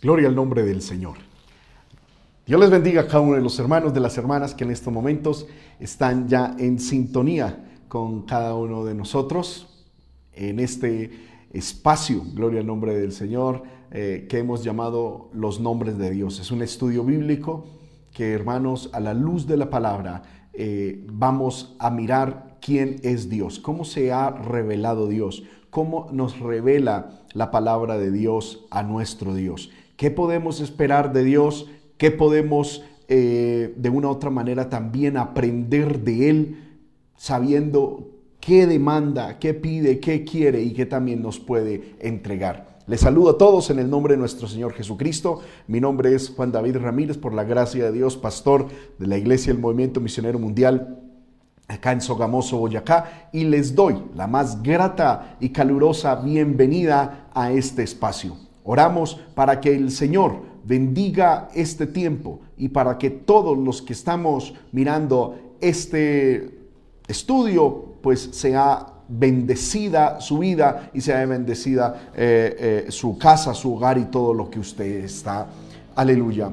Gloria al nombre del Señor. Dios les bendiga a cada uno de los hermanos, de las hermanas que en estos momentos están ya en sintonía con cada uno de nosotros en este espacio, gloria al nombre del Señor, eh, que hemos llamado los nombres de Dios. Es un estudio bíblico que, hermanos, a la luz de la palabra, eh, vamos a mirar quién es Dios, cómo se ha revelado Dios, cómo nos revela la palabra de Dios a nuestro Dios. ¿Qué podemos esperar de Dios? ¿Qué podemos eh, de una u otra manera también aprender de Él sabiendo qué demanda, qué pide, qué quiere y qué también nos puede entregar? Les saludo a todos en el nombre de nuestro Señor Jesucristo. Mi nombre es Juan David Ramírez, por la gracia de Dios, pastor de la Iglesia del Movimiento Misionero Mundial acá en Sogamoso, Boyacá, y les doy la más grata y calurosa bienvenida a este espacio. Oramos para que el Señor bendiga este tiempo y para que todos los que estamos mirando este estudio, pues sea bendecida su vida y sea bendecida eh, eh, su casa, su hogar y todo lo que usted está. Aleluya.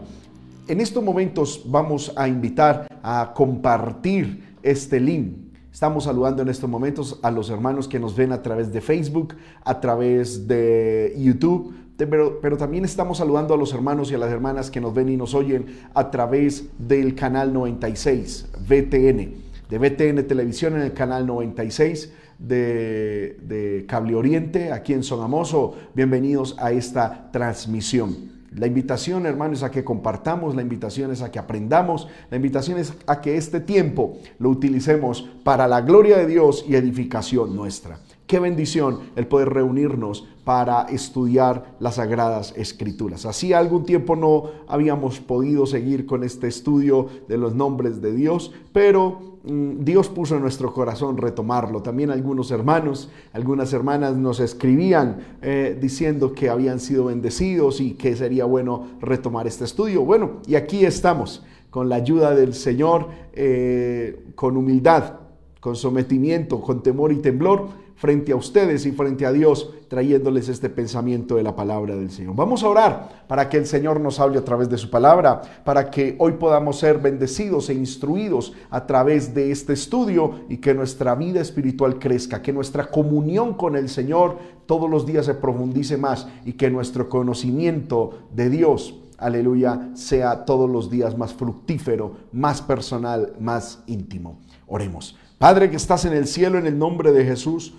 En estos momentos vamos a invitar a compartir este link Estamos saludando en estos momentos a los hermanos que nos ven a través de Facebook, a través de YouTube, pero, también estamos saludando a los hermanos y a las hermanas que nos ven y nos oyen a través del canal 96, VTN, de VTN Televisión en el canal 96 de, de Cable Oriente, aquí en Sonamoso. Bienvenidos a esta transmisión. La invitación, hermanos, a que compartamos, la invitación es a que aprendamos, la invitación es a que este tiempo lo utilicemos para la gloria de Dios y edificación nuestra. Qué bendición el poder reunirnos para estudiar las sagradas escrituras. Así algún tiempo no habíamos podido seguir con este estudio de los nombres de Dios, pero mm, Dios puso en nuestro corazón retomarlo. También algunos hermanos, algunas hermanas nos escribían eh, diciendo que habían sido bendecidos y que sería bueno retomar este estudio. Bueno, y aquí estamos con la ayuda del Señor, eh, con humildad, con sometimiento, con temor y temblor frente a ustedes y frente a Dios, trayéndoles este pensamiento de la palabra del Señor. Vamos a orar para que el Señor nos hable a través de su palabra, para que hoy podamos ser bendecidos e instruidos a través de este estudio y que nuestra vida espiritual crezca, que nuestra comunión con el Señor todos los días se profundice más y que nuestro conocimiento de Dios aleluya, sea todos los días más fructífero, más personal, más íntimo. Oremos. Padre que estás en el cielo, en el nombre de Jesús,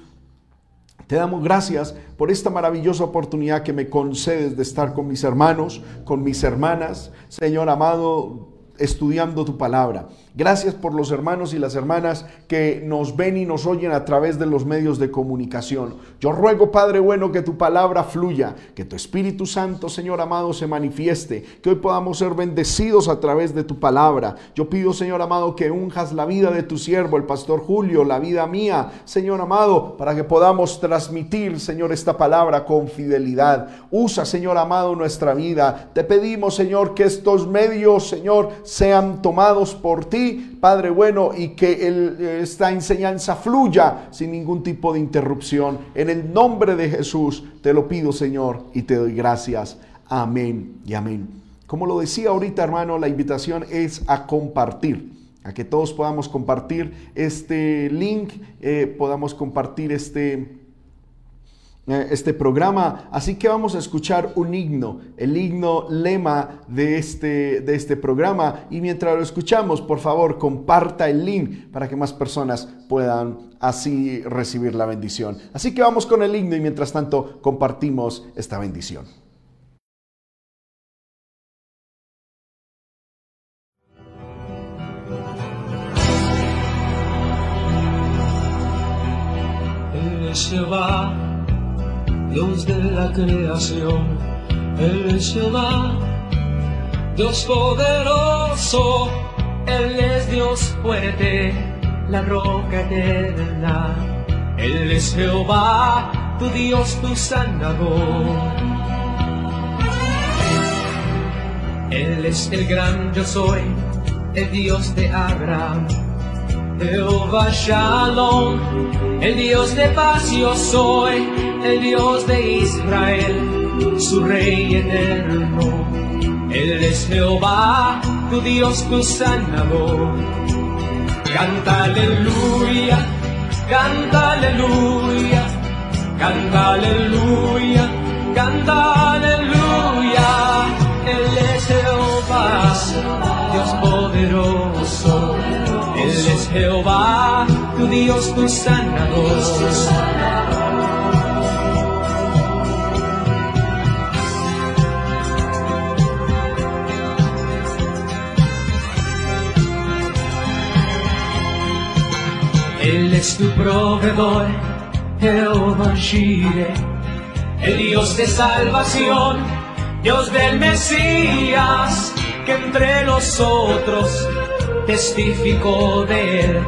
te damos gracias por esta maravillosa oportunidad que me concedes de estar con mis hermanos, con mis hermanas. Señor amado, estudiando tu palabra. Gracias por los hermanos y las hermanas que nos ven y nos oyen a través de los medios de comunicación. Yo ruego, Padre bueno, que tu palabra fluya, que tu Espíritu Santo, Señor amado, se manifieste, que hoy podamos ser bendecidos a través de tu palabra. Yo pido, Señor amado, que unjas la vida de tu siervo, el pastor Julio, la vida mía, Señor amado, para que podamos transmitir, Señor, esta palabra con fidelidad. Usa, Señor amado, nuestra vida. Te pedimos, Señor, que estos medios, Señor, sean tomados por ti Padre bueno, y que esta enseñanza fluya sin ningún tipo de interrupción. En el nombre de Jesús te lo pido, Señor, y te doy gracias. Amén y amén. Como lo decía ahorita, hermano, la invitación es a compartir a que todos podamos compartir este link, eh, podamos compartir este, este programa. Así que vamos a escuchar un himno, el himno lema de este, de este programa. Y mientras lo escuchamos, por favor, comparta el link para que más personas puedan así recibir la bendición. Así que vamos con el himno y mientras tanto compartimos esta bendición. Dios de la creación, Él es Jehová, Dios poderoso, Él es Dios fuerte, la roca eterna, Él es Jehová, tu Dios, tu sanador. Él es el gran yo soy, el Dios de Abraham. Jehová Shalom, el Dios de paz yo soy, el Dios de Israel, su rey eterno. es Jehová, tu Dios, tu sanador. Canta aleluya, canta aleluya, canta aleluya, canta aleluya. Él es Jehová, Dios poderoso. Él es Jehová, tu Dios, tu sanador. Él es tu proveedor, Jehová Shire, el Dios de salvación, Dios del Mesías, que entre nosotros testificó de él.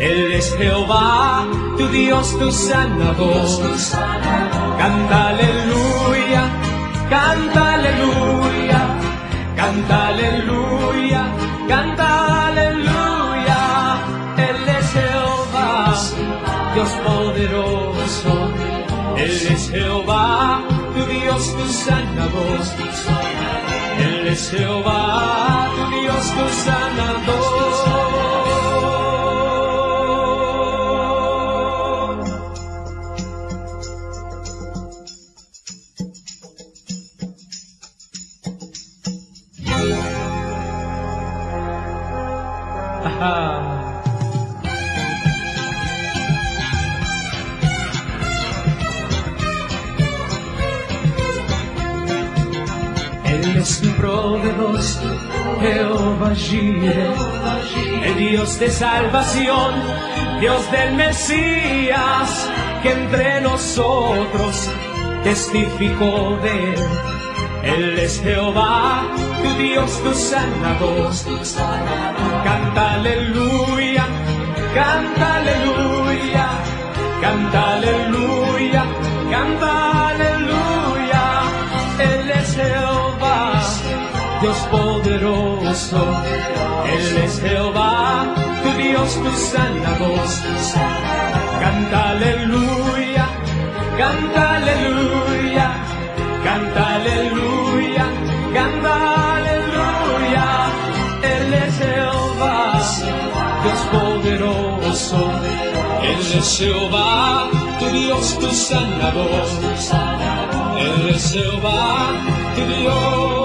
Él es Jehová, tu Dios, tu sanador. Canta aleluya, canta aleluya, canta aleluya, Él es Jehová, tu Dios, tu sanador. Él es Jehová, tu Dios, tu sanador. Jehová Jireh, el Dios de salvación, Dios del Mesías, que entre nosotros testificó de él. Él es Jehová, tu Dios, tu sanador. Canta aleluya, canta aleluya, canta aleluya, canta aleluya. Él es Jehová, Dios poderoso. Él es Jehová, tu Dios, tu sanador. Canta aleluya, canta aleluya, canta aleluya, canta aleluya. Él es Jehová, Dios poderoso. Él es Jehová, tu Dios, tu sanador. Él es Jehová, tu Dios,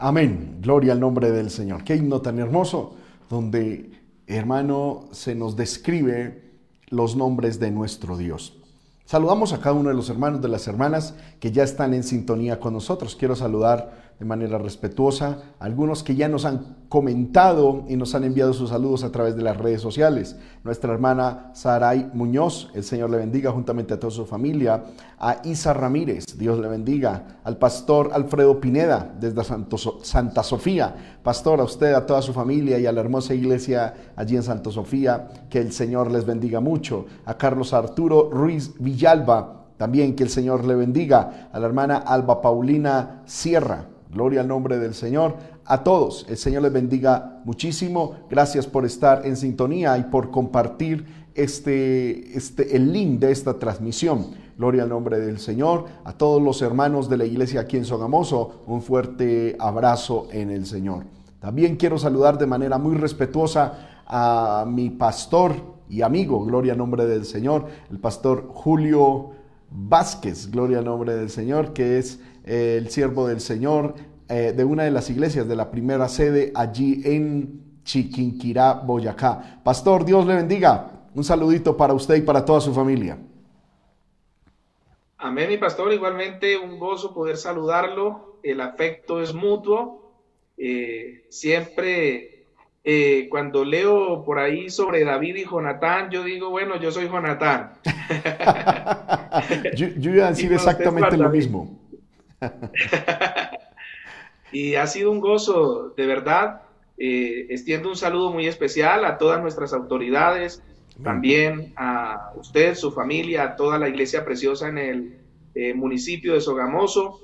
Amén. Gloria al nombre del Señor. Qué himno tan hermoso donde, hermano, se nos describe los nombres de nuestro Dios. Saludamos a cada uno de los hermanos, de las hermanas que ya están en sintonía con nosotros. Quiero saludar de manera respetuosa algunos que ya nos han comentado y nos han enviado sus saludos a través de las redes sociales. Nuestra hermana Saray Muñoz, el Señor le bendiga juntamente a toda su familia. A Isa Ramírez, Dios le bendiga. Al pastor Alfredo Pineda, desde Santa Sofía. Pastor, a usted, a toda su familia y a la hermosa iglesia allí en Santa Sofía, que el Señor les bendiga mucho. A Carlos Arturo Ruiz Villalba, también que el Señor le bendiga. A la hermana Alba Paulina Sierra, Gloria al nombre del Señor. A todos, el Señor les bendiga muchísimo. Gracias por estar en sintonía y por compartir este, este, el link de esta transmisión. Gloria al nombre del Señor. A todos los hermanos de la iglesia aquí en Sogamoso, un fuerte abrazo en el Señor. También quiero saludar de manera muy respetuosa a mi pastor y amigo, gloria al nombre del Señor, el pastor Julio Vázquez, gloria al nombre del Señor, que es eh, el siervo del Señor eh, de una de las iglesias de la primera sede allí en Chiquinquirá, Boyacá. Pastor, Dios le bendiga. Un saludito para usted y para toda su familia. Amén, mi pastor. Igualmente un gozo poder saludarlo. El afecto es mutuo. Eh, siempre eh, cuando leo por ahí sobre David y Jonatán, yo digo, bueno, yo soy Jonatán. yo, yo iba a decir exactamente lo mismo. Y ha sido un gozo, de verdad. Eh, extiendo un saludo muy especial a todas nuestras autoridades, también a usted, su familia, a toda la iglesia preciosa en el eh, municipio de Sogamoso.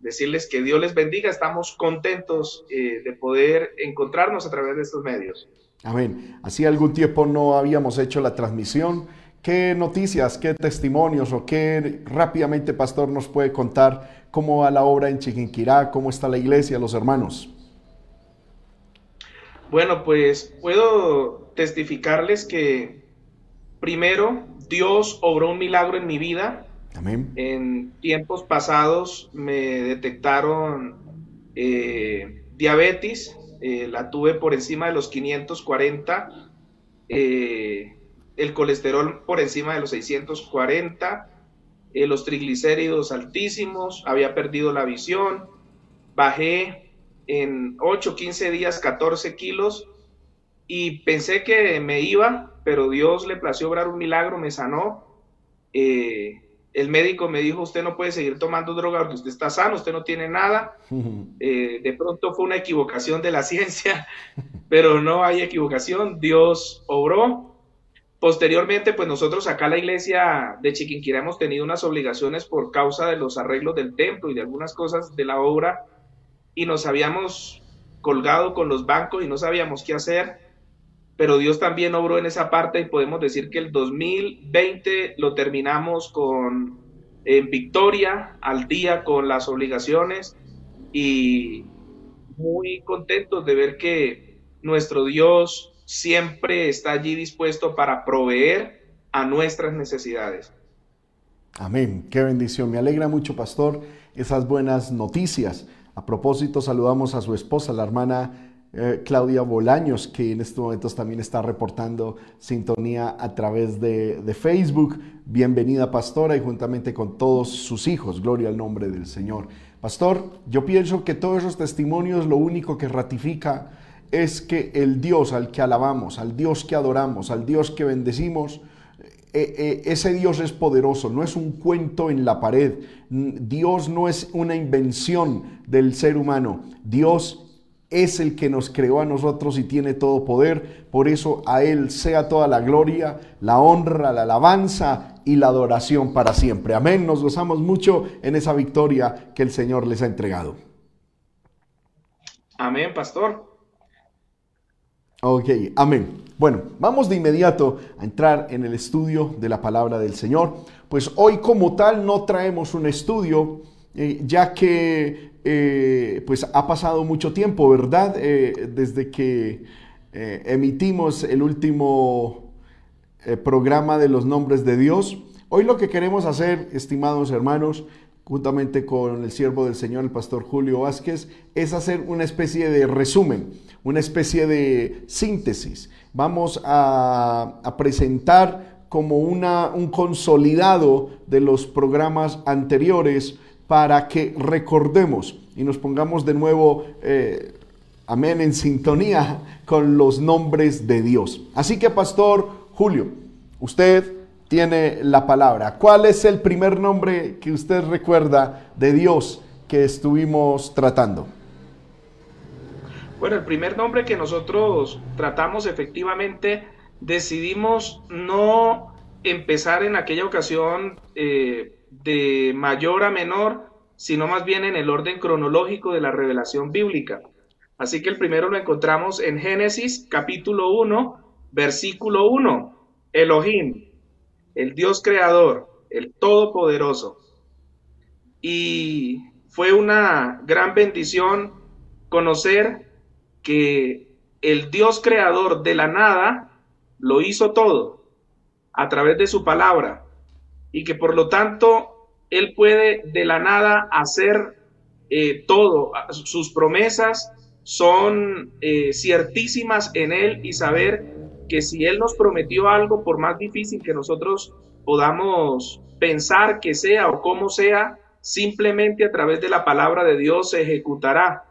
decirles que Dios les bendiga. Estamos contentos eh, de poder encontrarnos a través de estos medios. Amén. Así algún tiempo no habíamos hecho la transmisión. ¿Qué noticias, qué testimonios o qué rápidamente, pastor, nos puede contar cómo va la obra en Chiquinquirá, cómo está la iglesia, los hermanos? Bueno, pues puedo testificarles que primero Dios obró un milagro en mi vida. Amén. En tiempos pasados me detectaron eh, diabetes, eh, la tuve por encima de los 540, eh, el colesterol por encima de los 640, los triglicéridos altísimos, había perdido la visión, bajé en 8, 15 días 14 kilos y pensé que me iba, pero Dios le plació obrar un milagro, me sanó. Eh, el médico me dijo, usted no puede seguir tomando droga porque usted está sano, usted no tiene nada. Eh, de pronto fue una equivocación de la ciencia, pero no hay equivocación, Dios obró. Posteriormente, pues nosotros acá la iglesia de Chiquinquirá hemos tenido unas obligaciones por causa de los arreglos del templo y de algunas cosas de la obra y nos habíamos colgado con los bancos y no sabíamos qué hacer, pero Dios también obró en esa parte y podemos decir que el 2020 lo terminamos con en victoria al día con las obligaciones y muy contentos de ver que nuestro Dios siempre está allí dispuesto para proveer a nuestras necesidades. Amén. Qué bendición. Me alegra mucho, pastor, esas buenas noticias. A propósito, saludamos a su esposa, la hermana eh, Claudia Bolaños, que en estos momentos también está reportando sintonía a través de, de, Facebook. Bienvenida, pastora, y juntamente con todos sus hijos. Gloria al nombre del Señor. Pastor, yo pienso que todos esos testimonios lo único que ratifica es que el Dios al que alabamos, al Dios que adoramos, al Dios que bendecimos, eh, eh, ese Dios es poderoso, no es un cuento en la pared. Dios no es una invención del ser humano. Dios es el que nos creó a nosotros y tiene todo poder. Por eso a Él sea toda la gloria, la honra, la alabanza y la adoración para siempre. Amén. Nos gozamos mucho en esa victoria que el Señor les ha entregado. Amén, pastor. Ok, amén. Bueno, vamos de inmediato a entrar en el estudio de la palabra del Señor. Pues hoy como tal no traemos un estudio, eh, ya que eh, pues ha pasado mucho tiempo, ¿verdad? Eh, desde que emitimos el último programa de los nombres de Dios. Hoy lo que queremos hacer, estimados hermanos, juntamente con el siervo del Señor, el pastor Julio Vázquez, es hacer una especie de resumen, una especie de síntesis. Vamos a, presentar como una, un consolidado de los programas anteriores para que recordemos y nos pongamos de nuevo, eh, amén, en sintonía con los nombres de Dios. Así que, Pastor Julio, usted tiene la palabra. ¿Cuál es el primer nombre que usted recuerda de Dios que estuvimos tratando? Bueno, el primer nombre que nosotros tratamos efectivamente, decidimos no empezar en aquella ocasión eh, de mayor a menor, sino más bien en el orden cronológico de la revelación bíblica. Así que el primero lo encontramos en Génesis capítulo 1, versículo 1, Elohim, el Dios creador, el Todopoderoso. Y fue una gran bendición conocer que el Dios creador de la nada lo hizo todo a través de su palabra y que por lo tanto Él puede de la nada hacer eh, todo. Sus promesas son eh, ciertísimas en Él y saber que si Él nos prometió algo, por más difícil que nosotros podamos pensar que sea o como sea, simplemente a través de la palabra de Dios se ejecutará.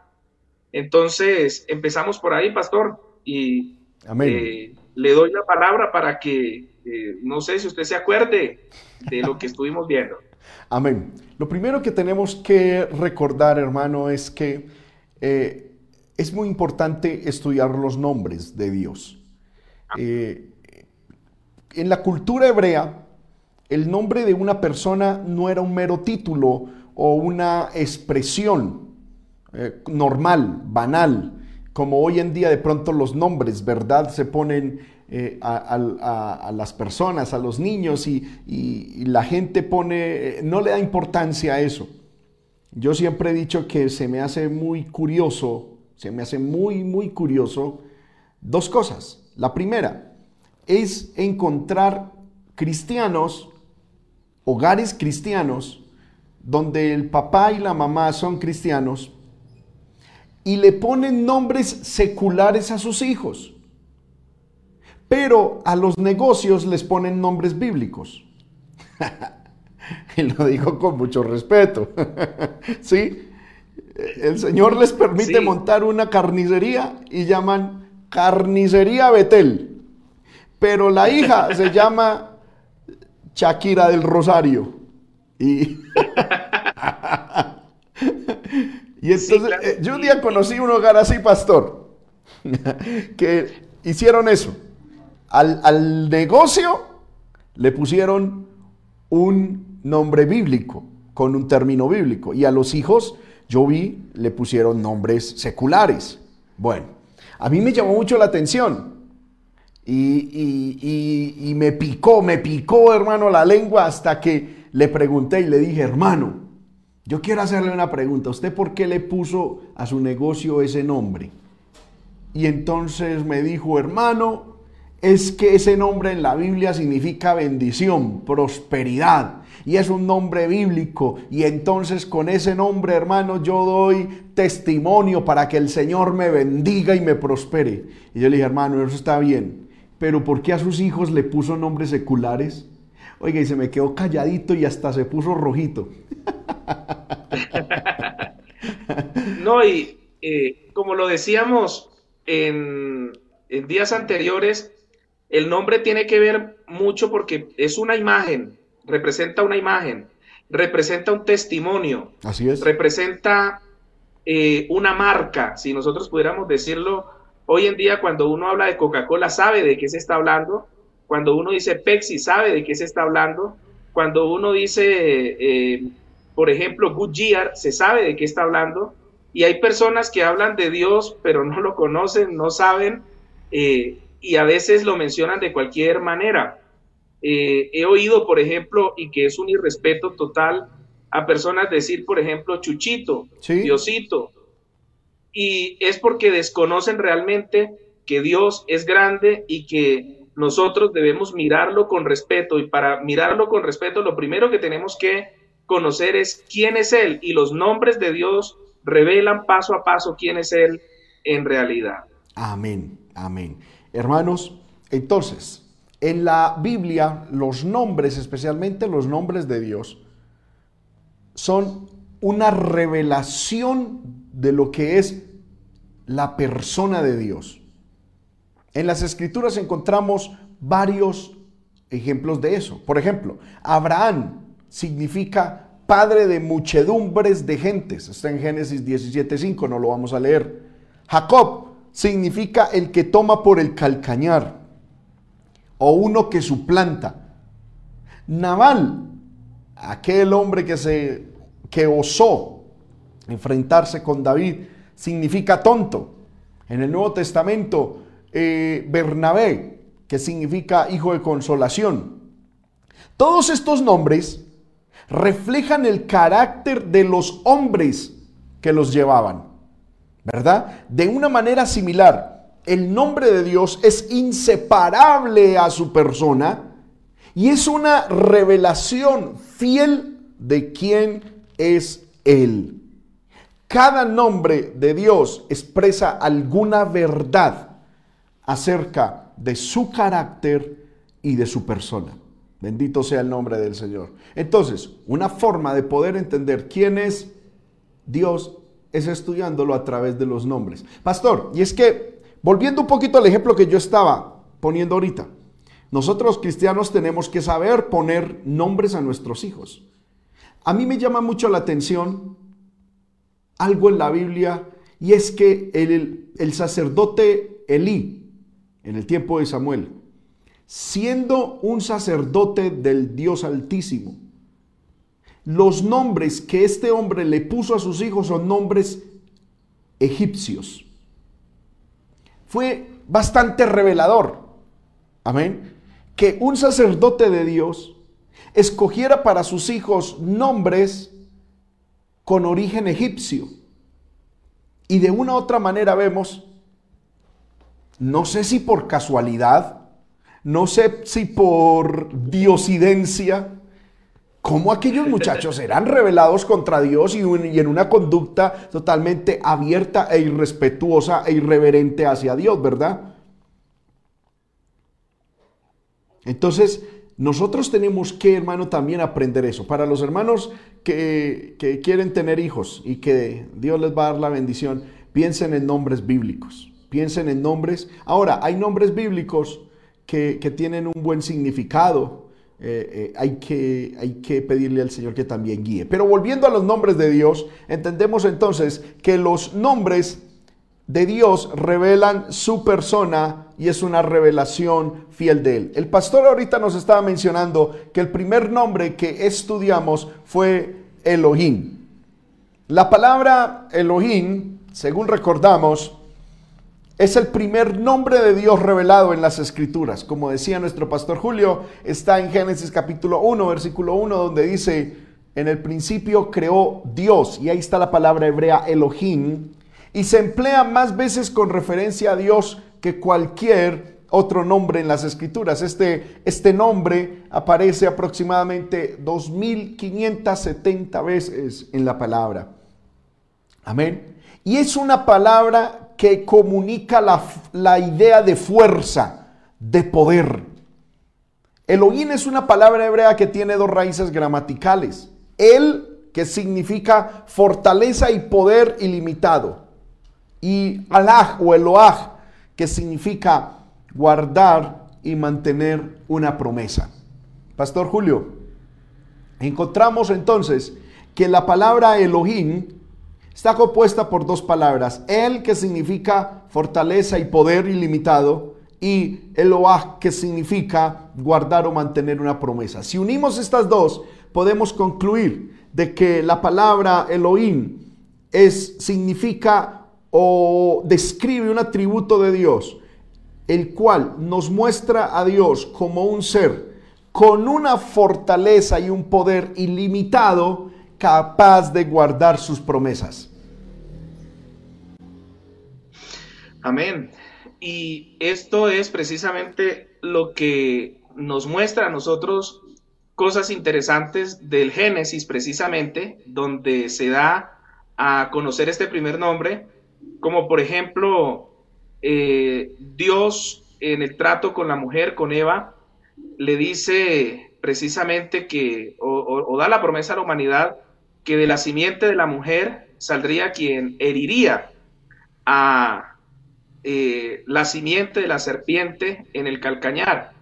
Entonces, empezamos por ahí, pastor, y eh, le doy la palabra para que, eh, no sé si usted se acuerde de lo que estuvimos viendo. Amén. Lo primero que tenemos que recordar, hermano, es que eh, es muy importante estudiar los nombres de Dios. Eh, en la cultura hebrea, el nombre de una persona no era un mero título o una expresión eh, normal, banal, como hoy en día de pronto los nombres, ¿verdad? Se ponen eh, a, las personas, a los niños y, la gente pone, no le da importancia a eso. Yo siempre he dicho que se me hace muy curioso, se me hace muy, muy curioso dos cosas. La primera es encontrar cristianos, hogares cristianos, donde el papá y la mamá son cristianos y le ponen nombres seculares a sus hijos. Pero a los negocios les ponen nombres bíblicos. y lo digo con mucho respeto. ¿Sí? El Señor les permite montar una carnicería y llaman carnicería Betel. Pero la hija se llama Shakira del Rosario. Y, y entonces, eh, yo un día conocí un hogar así, pastor, que hicieron eso. Al, al negocio le pusieron un nombre bíblico, con un término bíblico. Y a los hijos, yo vi, le pusieron nombres seculares. Bueno, a mí me llamó mucho la atención. Y, y, me picó, me picó, hermano, la lengua hasta que le pregunté y le dije, hermano, yo quiero hacerle una pregunta. ¿Usted por qué le puso a su negocio ese nombre? Y entonces me dijo, hermano, es que ese nombre en la Biblia significa bendición, prosperidad. Y es un nombre bíblico. Y entonces con ese nombre, hermano, yo doy testimonio para que el Señor me bendiga y me prospere. Y yo le dije, hermano, eso está bien. Pero ¿por qué a sus hijos le puso nombres seculares? Oiga, y se me quedó calladito y hasta se puso rojito. no, y eh, como lo decíamos en, días anteriores, el nombre tiene que ver mucho porque es una imagen, representa una imagen, representa un testimonio. Así es. Representa eh, una marca, si nosotros pudiéramos decirlo. Hoy en día, cuando uno habla de Coca-Cola, sabe de qué se está hablando. Cuando uno dice Pepsi, sabe de qué se está hablando. Cuando uno dice eh, por ejemplo, Goodyear, se sabe de qué está hablando, y hay personas que hablan de Dios, pero no lo conocen, no saben, eh, y a veces lo mencionan de cualquier manera. Eh, he oído, por ejemplo, y que es un irrespeto total, a personas decir, por ejemplo, Chuchito, Diosito, y es porque desconocen realmente que Dios es grande y que nosotros debemos mirarlo con respeto, y para mirarlo con respeto, lo primero que tenemos que conocer es quién es Él y los nombres de Dios revelan paso a paso quién es Él en realidad. Amén, amén. Hermanos, entonces, en la Biblia los nombres, especialmente los nombres de Dios, son una revelación de lo que es la persona de Dios. En las escrituras encontramos varios ejemplos de eso. Por ejemplo, Abraham significa padre de muchedumbres de gentes. Está en Génesis 17.5, no lo vamos a leer. Jacob significa el que toma por el calcañar o uno que suplanta. Naval, aquel hombre que se que osó enfrentarse con David, significa tonto. En el Nuevo Testamento, eh, Bernabé, que significa hijo de consolación. Todos estos nombres reflejan el carácter de los hombres que los llevaban, ¿verdad? De una manera similar, el nombre de Dios es inseparable a su persona y es una revelación fiel de quién es Él. Cada nombre de Dios expresa alguna verdad acerca de su carácter y de su persona. Bendito sea el nombre del Señor. Entonces, una forma de poder entender quién es Dios es estudiándolo a través de los nombres. Pastor, y es que, volviendo un poquito al ejemplo que yo estaba poniendo ahorita, nosotros cristianos tenemos que saber poner nombres a nuestros hijos. A mí me llama mucho la atención algo en la Biblia y es que el, el sacerdote Elí, en el tiempo de Samuel, siendo un sacerdote del Dios Altísimo, los nombres que este hombre le puso a sus hijos son nombres egipcios. Fue bastante revelador. Amén. Que un sacerdote de Dios escogiera para sus hijos nombres con origen egipcio. Y de una u otra manera vemos, no sé si por casualidad, no sé si por diosidencia, cómo aquellos muchachos eran revelados contra Dios y, en una conducta totalmente abierta e irrespetuosa e irreverente hacia Dios, ¿verdad? Entonces, nosotros tenemos que, hermano, también aprender eso. Para los hermanos que, que, quieren tener hijos y que Dios les va a dar la bendición, piensen en nombres bíblicos. Piensen en nombres. Ahora, hay nombres bíblicos que, que tienen un buen significado. Eh, eh, hay, que, hay que pedirle al Señor que también guíe. Pero volviendo a los nombres de Dios, entendemos entonces que los nombres de Dios revelan su persona y es una revelación fiel de Él. El pastor ahorita nos estaba mencionando que el primer nombre que estudiamos fue Elohim. La palabra Elohim, según recordamos, es el primer nombre de Dios revelado en las escrituras. Como decía nuestro pastor Julio, está en Génesis capítulo 1, versículo 1, donde dice, en el principio creó Dios, y ahí está la palabra hebrea Elohim, y se emplea más veces con referencia a Dios que cualquier otro nombre en las escrituras. Este, este nombre aparece aproximadamente 2570 veces en la palabra. Amén. Y es una palabra que comunica la, la idea de fuerza, de poder. Elohim es una palabra hebrea que tiene dos raíces gramaticales. El, que significa fortaleza y poder ilimitado. Y Alaj o Eloah, que significa guardar y mantener una promesa. Pastor Julio, encontramos entonces que la palabra Elohim está compuesta por dos palabras. El que significa fortaleza y poder ilimitado y Eloah que significa guardar o mantener una promesa. Si unimos estas dos, podemos concluir de que la palabra Elohim es, significa o describe un atributo de Dios, el cual nos muestra a Dios como un ser con una fortaleza y un poder ilimitado capaz de guardar sus promesas. Amén. Y esto es precisamente lo que nos muestra a nosotros cosas interesantes del Génesis, precisamente, donde se da a conocer este primer nombre, como por ejemplo eh, Dios en el trato con la mujer, con Eva, le dice precisamente que, o da la promesa a la humanidad, que de la simiente de la mujer saldría quien heriría a eh, la simiente de la serpiente en el calcañar.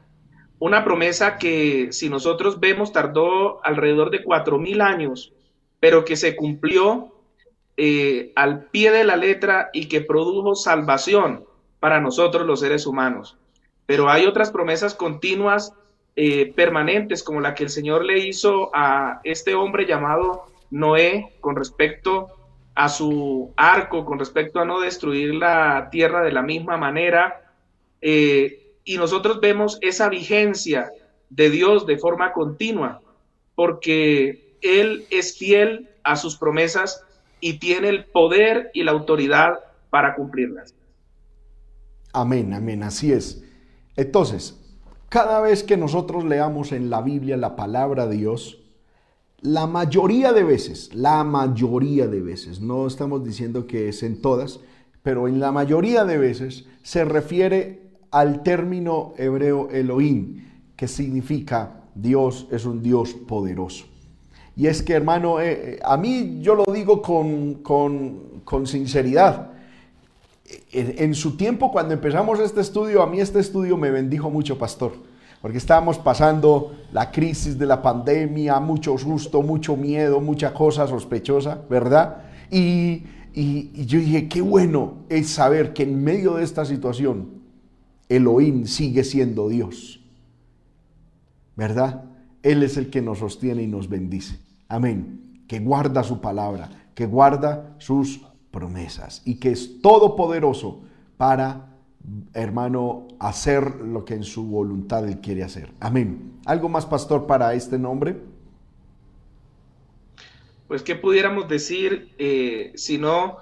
Una promesa que si nosotros vemos tardó alrededor de cuatro mil años, pero que se cumplió eh, al pie de la letra y que produjo salvación para nosotros los seres humanos. Pero hay otras promesas continuas, eh, permanentes, como la que el Señor le hizo a este hombre llamado Noé con respecto a su arco, con respecto a no destruir la tierra de la misma manera. Eh, y nosotros vemos esa vigencia de Dios de forma continua, porque Él es fiel a sus promesas y tiene el poder y la autoridad para cumplirlas. Amén, amén, así es. Entonces, cada vez que nosotros leamos en la Biblia la palabra de Dios, la mayoría de veces, la mayoría de veces, no estamos diciendo que es en todas, pero en la mayoría de veces se refiere al término hebreo Elohim, que significa Dios es un Dios poderoso. Y es que, hermano, eh, eh, a mí yo lo digo con, con, sinceridad. en su tiempo, cuando empezamos este estudio, a mí este estudio me bendijo mucho, pastor porque estábamos pasando la crisis de la pandemia, mucho susto, mucho miedo, mucha cosa sospechosa, ¿verdad? Y, yo dije, qué bueno es saber que en medio de esta situación, Elohim sigue siendo Dios, ¿verdad? Él es el que nos sostiene y nos bendice. Amén. Que guarda su palabra, que guarda sus promesas y que es todopoderoso para, hermano, hacer lo que en su voluntad Él quiere hacer. Amén. ¿Algo más, pastor, para este nombre? Pues, ¿qué pudiéramos decir eh, sino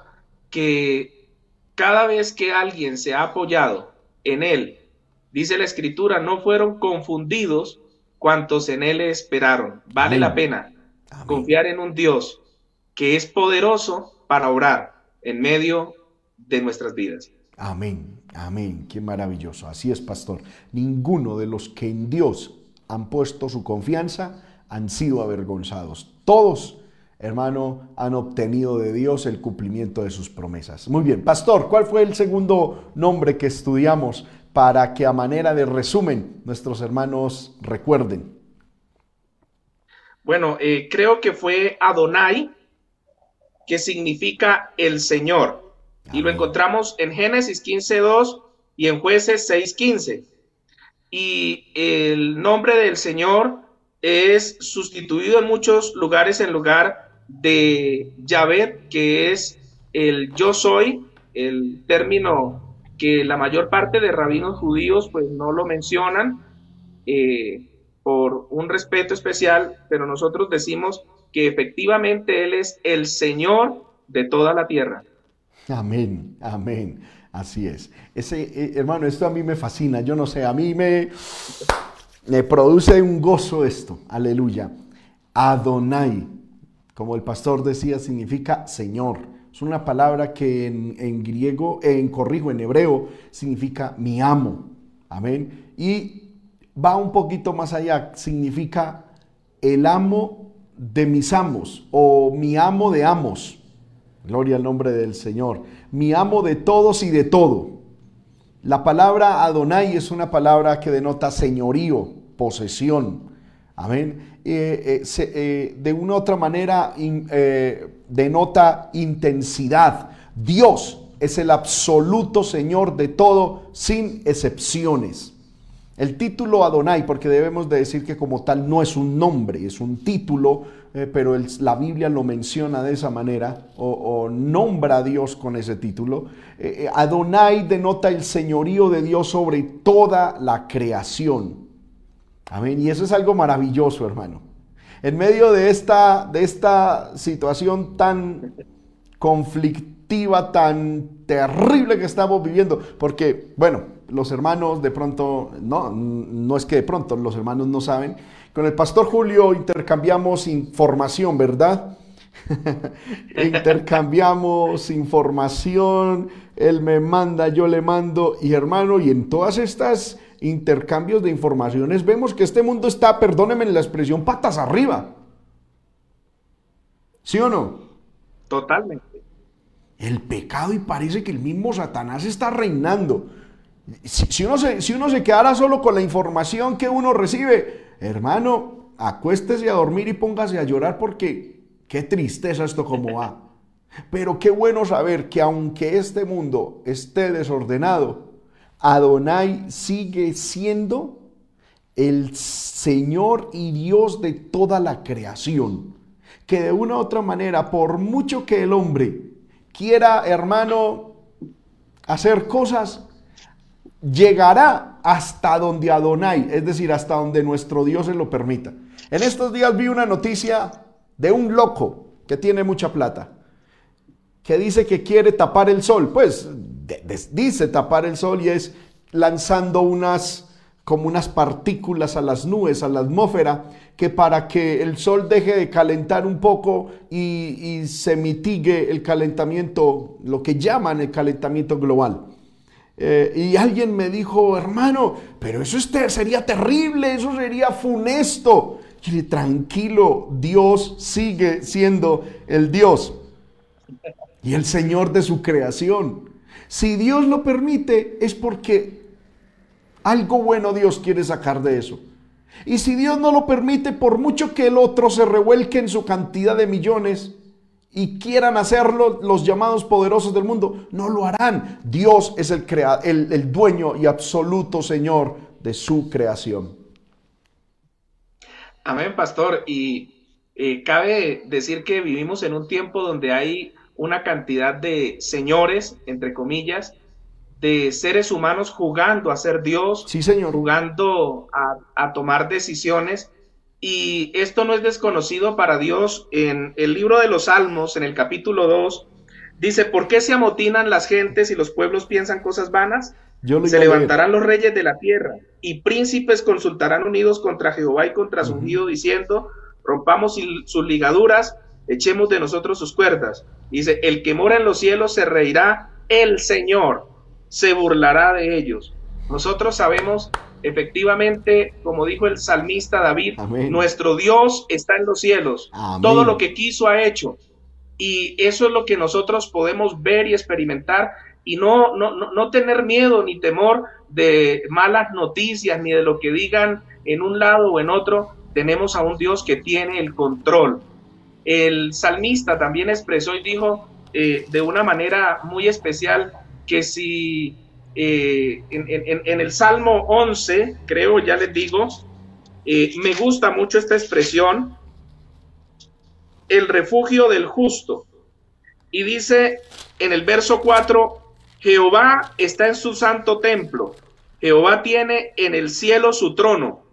que cada vez que alguien se ha apoyado en Él, dice la Escritura, no fueron confundidos cuantos en Él esperaron. Vale la pena confiar en un Dios que es poderoso para orar en medio de nuestras vidas. Amén, amén, qué maravilloso. Así es, pastor. Ninguno de los que en Dios han puesto su confianza han sido avergonzados. Todos, hermano, han obtenido de Dios el cumplimiento de sus promesas. Muy bien, pastor, ¿cuál fue el segundo nombre que estudiamos para que a manera de resumen nuestros hermanos recuerden? Bueno, eh, creo que fue Adonai, que significa el Señor. Y lo encontramos en Génesis 15.2 y en Jueces 6.15. Y el nombre del Señor es sustituido en muchos lugares en lugar de Yahvé, que es el yo soy, el término que la mayor parte de rabinos judíos pues no lo mencionan eh, por un respeto especial, pero nosotros decimos que efectivamente Él es el Señor de toda la tierra. Amén, amén. Así es. Ese, eh, hermano, esto a mí me fascina. Yo no sé, a mí me, me produce un gozo esto. Aleluya. Adonai, como el pastor decía, significa Señor. Es una palabra que en, griego, en corrijo, en hebreo, significa mi amo. Amén. Y va un poquito más allá, significa el amo de mis amos o mi amo de amos. Gloria al nombre del Señor. Mi amo de todos y de todo. La palabra Adonai es una palabra que denota señorío, posesión. Amén. Eh, eh, eh, de una otra manera denota intensidad. Dios es el absoluto Señor de todo, sin excepciones. El título Adonai, porque debemos de decir que como tal no es un nombre, es un título, eh, pero la Biblia lo menciona de esa manera o, nombra a Dios con ese título. Eh, eh, Adonai denota el señorío de Dios sobre toda la creación. Amén. Y eso es algo maravilloso, hermano. En medio de esta, de esta situación tan conflictiva, tan terrible que estamos viviendo, porque, bueno, los hermanos de pronto, no, no es que de pronto los hermanos no saben. Con el pastor Julio intercambiamos información, ¿verdad? intercambiamos información, él me manda, yo le mando, y hermano, y en todas estas intercambios de informaciones vemos que este mundo está, perdónenme la expresión, patas arriba. ¿Sí o no? Totalmente. El pecado y parece que el mismo Satanás está reinando. Si, uno se, si uno se quedara solo con la información que uno recibe, hermano, acuéstese a dormir y póngase a llorar porque qué tristeza esto como va. Pero qué bueno saber que aunque este mundo esté desordenado, Adonai sigue siendo el Señor y Dios de toda la creación. Que de una u otra manera, por mucho que el hombre quiera, hermano, hacer cosas, llegará hasta donde Adonai, es decir, hasta donde nuestro Dios se lo permita. En estos días vi una noticia de un loco que tiene mucha plata, que dice que quiere tapar el sol. Pues dice tapar el sol y es lanzando unas como unas partículas a las nubes, a la atmósfera, que para que el sol deje de calentar un poco y, y se mitigue el calentamiento, lo que llaman el calentamiento global. Eh, y alguien me dijo, hermano, pero eso sería terrible, eso sería funesto. Y tranquilo, Dios sigue siendo el Dios y el Señor de su creación. Si Dios lo permite, es porque algo bueno Dios quiere sacar de eso. Y si Dios no lo permite, por mucho que el otro se revuelque en su cantidad de millones, y quieran hacerlo los llamados poderosos del mundo, no lo harán. Dios es el, el, dueño y absoluto Señor de su creación. Amén, pastor. Y eh, cabe decir que vivimos en un tiempo donde hay una cantidad de señores, entre comillas, de seres humanos jugando a ser Dios, sí, señor. jugando a, tomar decisiones. Y esto no es desconocido para Dios. En el libro de los Salmos, en el capítulo 2, dice, ¿por qué se amotinan las gentes y los pueblos piensan cosas vanas? se levantarán los reyes de la tierra y príncipes consultarán unidos contra Jehová y contra su ungido, diciendo, rompamos sus ligaduras, echemos de nosotros sus cuerdas. Dice, el que mora en los cielos se reirá, el Señor se burlará de ellos. Nosotros sabemos efectivamente, como dijo el salmista David, nuestro Dios está en los cielos. Todo lo que quiso ha hecho. Y eso es lo que nosotros podemos ver y experimentar y no, no, no, tener miedo ni temor de malas noticias ni de lo que digan en un lado o en otro. Tenemos a un Dios que tiene el control. El salmista también expresó y dijo eh, de una manera muy especial que si eh, en, el Salmo 11, creo, ya les digo, eh, me gusta mucho esta expresión, el refugio del justo. Y dice en el verso 4, Jehová está en su santo templo, Jehová tiene en el cielo su trono,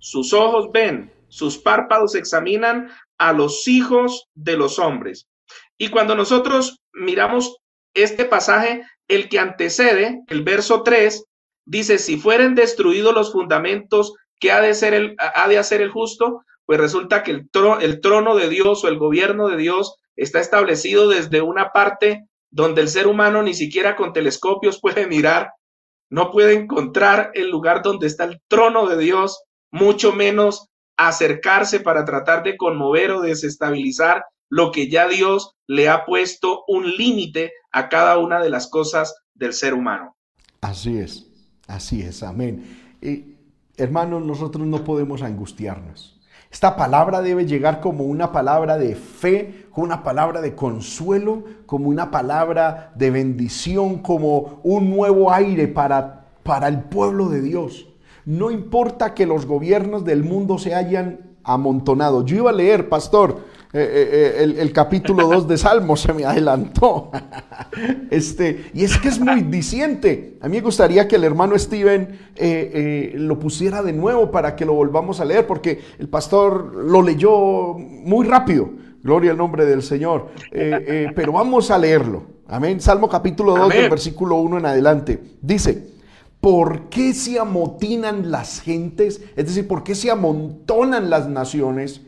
sus ojos ven, sus párpados examinan a los hijos de los hombres. Y cuando nosotros miramos este pasaje, el que antecede, el verso 3, dice, si fueren destruidos los fundamentos que ha de, ser el, ha de hacer el justo, pues resulta que el, el trono de Dios o el gobierno de Dios está establecido desde una parte donde el ser humano ni siquiera con telescopios puede mirar, no puede encontrar el lugar donde está el trono de Dios, mucho menos acercarse para tratar de conmover o desestabilizar lo que ya Dios le ha puesto un límite a cada una de las cosas del ser humano. Así es, así es, amén. Hermanos, nosotros no podemos angustiarnos. Esta palabra debe llegar como una palabra de fe, como una palabra de consuelo, como una palabra de bendición, como un nuevo aire para, para el pueblo de Dios. No importa que los gobiernos del mundo se hayan amontonado. Yo iba a leer, pastor, eh, eh, eh, el, capítulo 2 de Salmos, se me adelantó. este, y es que es muy diciente. A mí me gustaría que el hermano Steven lo pusiera de nuevo para que lo volvamos a leer, porque el pastor lo leyó muy rápido. Gloria al nombre del Señor. pero vamos a leerlo. Amén. Salmo capítulo 2, del versículo 1 en adelante. Dice, ¿por qué se amotinan las gentes? Es decir, ¿por qué se amontonan las naciones?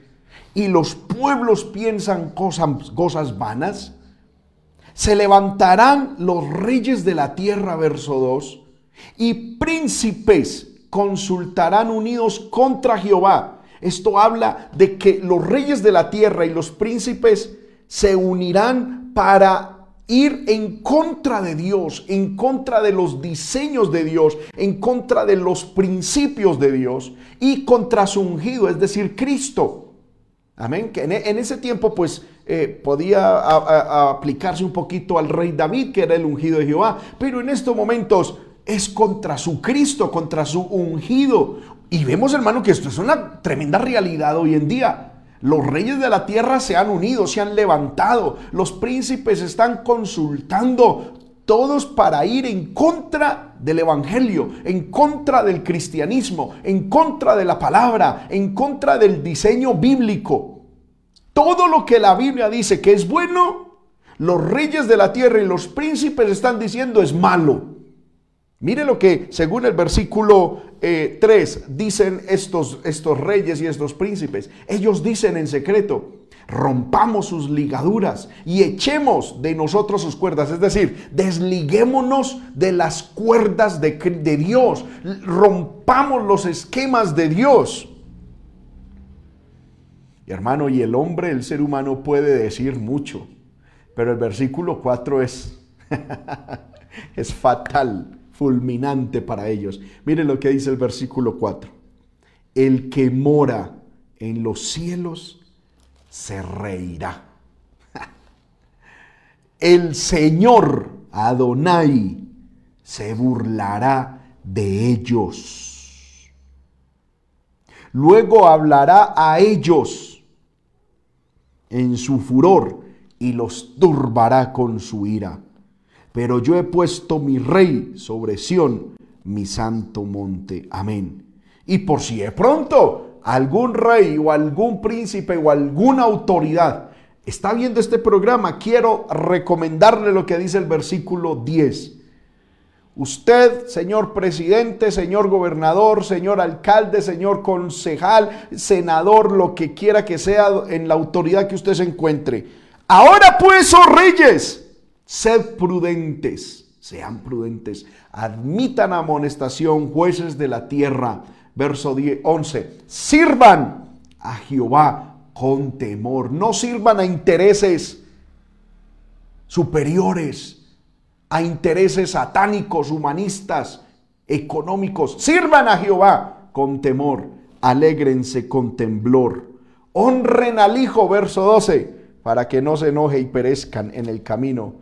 Y los pueblos piensan cosas, vanas, se levantarán los reyes de la tierra, verso 2, y príncipes consultarán unidos contra Jehová. Esto habla de que los reyes de la tierra y los príncipes se unirán para ir en contra de Dios, en contra de los diseños de Dios, en contra de los principios de Dios y contra su ungido, es decir, Cristo. Amén. Que en, e, ese tiempo pues eh, podía aplicarse un poquito al rey David, que era el ungido de Jehová, pero en estos momentos es contra su Cristo, contra su ungido. Y vemos hermano que esto es una tremenda realidad hoy en día. Los reyes de la tierra se han unido, se han levantado, los príncipes están consultando, todos para ir en contra del Evangelio, en contra del cristianismo, en contra de la palabra, en contra del diseño bíblico. Todo lo que la Biblia dice que es bueno, los reyes de la tierra y los príncipes están diciendo es malo. Mire lo que, según el versículo 3, eh, dicen estos, estos reyes y estos príncipes. Ellos dicen en secreto, rompamos sus ligaduras y echemos de nosotros sus cuerdas. Es decir, desliguémonos de las cuerdas de, de Dios, rompamos los esquemas de Dios. Y hermano, y el hombre, el ser humano puede decir mucho, pero el versículo 4 es, es fatal, fulminante para ellos. Miren lo que dice el versículo 4. El que mora en los cielos se reirá. El Señor Adonai se burlará de ellos. Luego hablará a ellos en su furor y los turbará con su ira. Pero yo he puesto mi rey sobre Sión, mi santo monte. Amén. Y por si de pronto algún rey o algún príncipe o alguna autoridad está viendo este programa, quiero recomendarle lo que dice el versículo 10. Usted, señor presidente, señor gobernador, señor alcalde, señor concejal, senador, lo que quiera que sea en la autoridad que usted se encuentre. Ahora pues, oh reyes, sed prudentes, sean prudentes, admitan amonestación, jueces de la tierra. Verso 10, 11, sirvan a Jehová con temor, no sirvan a intereses superiores a intereses satánicos, humanistas, económicos. Sirvan a Jehová con temor, alégrense con temblor. Honren al Hijo, verso 12, para que no se enoje y perezcan en el camino,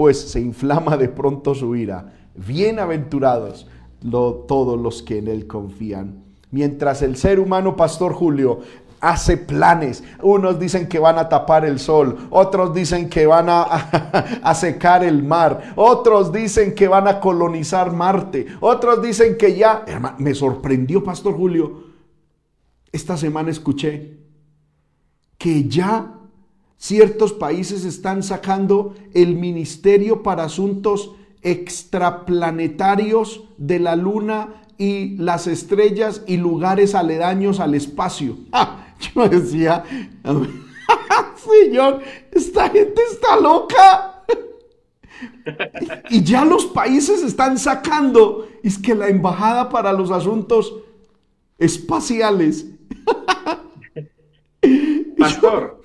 pues se inflama de pronto su ira. Bienaventurados todos los que en Él confían. Mientras el ser humano, Pastor Julio, hace planes. Unos dicen que van a tapar el sol, otros dicen que van a, secar el mar, otros dicen que van a colonizar Marte, otros dicen que ya... me sorprendió, Pastor Julio, esta semana escuché que ya ciertos países están sacando el Ministerio para Asuntos Extraplanetarios de la Luna y las estrellas y lugares aledaños al espacio. ¡Ah! Yo decía, Señor, esta gente está loca. Y ya los países están sacando, es que la embajada para los asuntos espaciales. Pastor.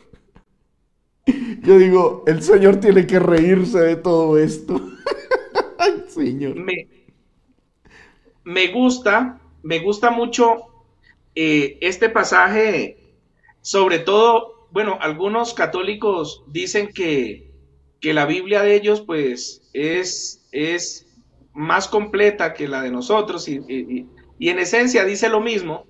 Yo, digo, el Señor tiene que reírse de todo esto. Señor. Me, me gusta, me gusta mucho eh, este pasaje sobre todo, bueno, algunos católicos dicen que, la Biblia de ellos pues es, es más completa que la de nosotros y, en esencia dice lo mismo,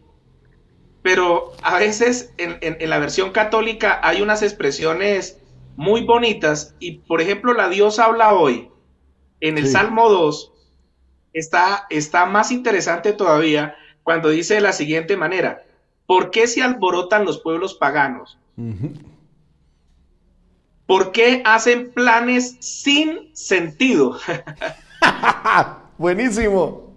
pero a veces en, la versión católica hay unas expresiones muy bonitas y por ejemplo la Dios habla hoy en el Salmo 2 está, está más interesante todavía cuando dice de la siguiente manera, ¿Por qué se alborotan los pueblos paganos? ¿Por qué hacen planes sin sentido? Buenísimo.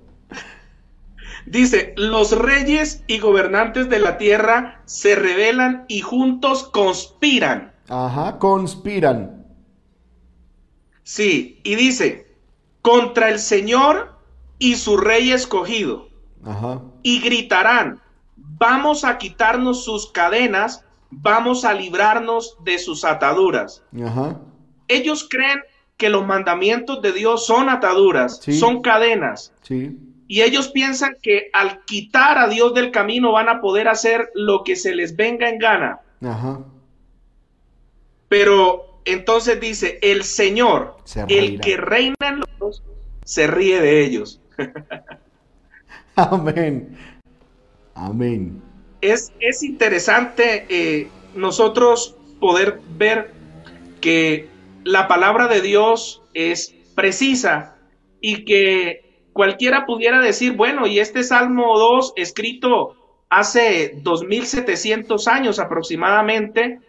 Dice, los reyes y gobernantes de la tierra se rebelan y juntos conspiran. Ajá, conspiran. Sí, y dice, contra el Señor y su rey escogido. Ajá. Y gritarán, vamos a quitarnos sus cadenas, vamos a librarnos de sus ataduras. Ellos creen que los mandamientos de Dios son ataduras, son cadenas. Y ellos piensan que al quitar a Dios del camino van a poder hacer lo que se les venga en gana. Pero entonces dice, el Señor, el que reina en los se ríe de ellos. Amén. Amén. Es, es interesante eh, nosotros poder ver que la palabra de Dios es precisa y que cualquiera pudiera decir, bueno, y este Salmo 2 escrito hace 2700 años aproximadamente,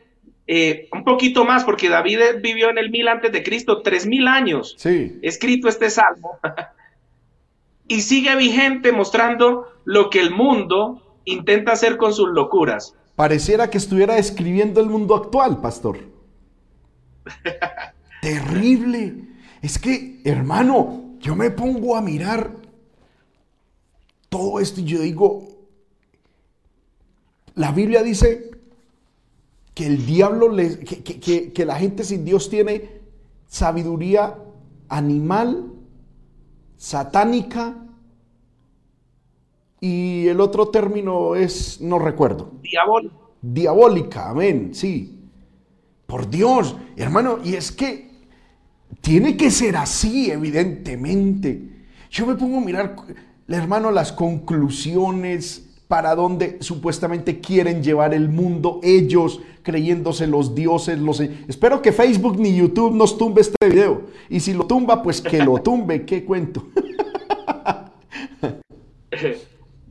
eh, un poquito más, porque David vivió en el mil antes de Cristo, tres mil años sí. escrito este salmo. y sigue vigente mostrando lo que el mundo intenta hacer con sus locuras. Pareciera que estuviera escribiendo el mundo actual, pastor. Terrible. Es que, hermano, yo me pongo a mirar todo esto y yo digo, la Biblia dice que el diablo, le, que, que la gente sin Dios tiene sabiduría animal satánica y el otro término es, no recuerdo. Diabólica. Diabólica, amén, sí. Por Dios, hermano, y es que tiene que ser así, evidentemente. Yo me pongo a mirar, hermano, las conclusiones, para donde supuestamente quieren llevar el mundo ellos, creyéndose los dioses. Los... Espero que Facebook ni YouTube nos tumbe este video. Y si lo tumba, pues que lo tumbe. ¿Qué cuento?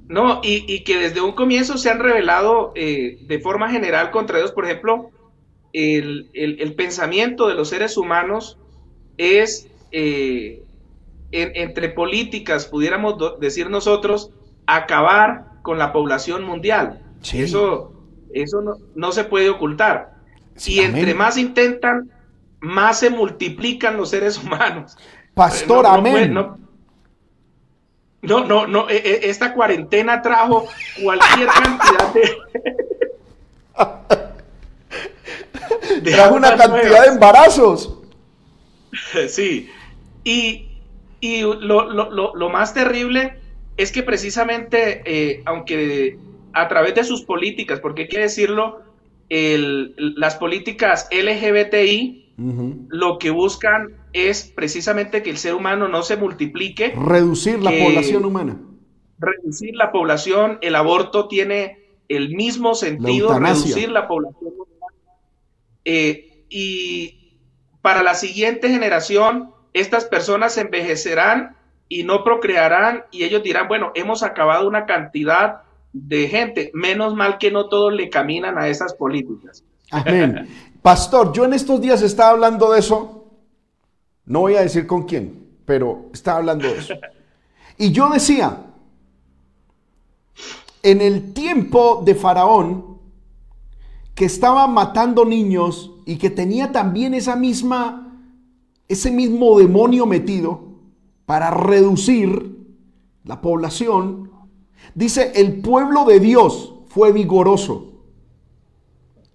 No, y, que desde un comienzo se han revelado eh, de forma general contra Dios. Por ejemplo, el, pensamiento de los seres humanos es, eh, entre políticas, pudiéramos decir nosotros, acabar con la población mundial. Eso, eso no, se puede ocultar. y entre más intentan, más se multiplican los seres humanos. Pastor, amén. No, no, no, e, e, esta cuarentena trajo cualquier cantidad de... trajo una cantidad de embarazos. Sí, y, lo, más terrible es que precisamente, eh, aunque a través de sus políticas, porque hay que decirlo, las políticas LGBTI lo que buscan es precisamente que el ser humano no se multiplique. Reducir la población humana. Reducir la población, el aborto tiene el mismo sentido, reducir la población humana. Eh, y para la siguiente generación, estas personas envejecerán y no procrearán y ellos dirán, bueno, hemos acabado una cantidad de gente, menos mal que no todos le caminan a esas políticas. Amén. Pastor, yo en estos días estaba hablando de eso. No voy a decir con quién, pero estaba hablando de eso. Y yo decía, en el tiempo de Faraón, que estaba matando niños y que tenía también esa misma, ese mismo demonio metido para reducir la población, dice, el pueblo de Dios fue vigoroso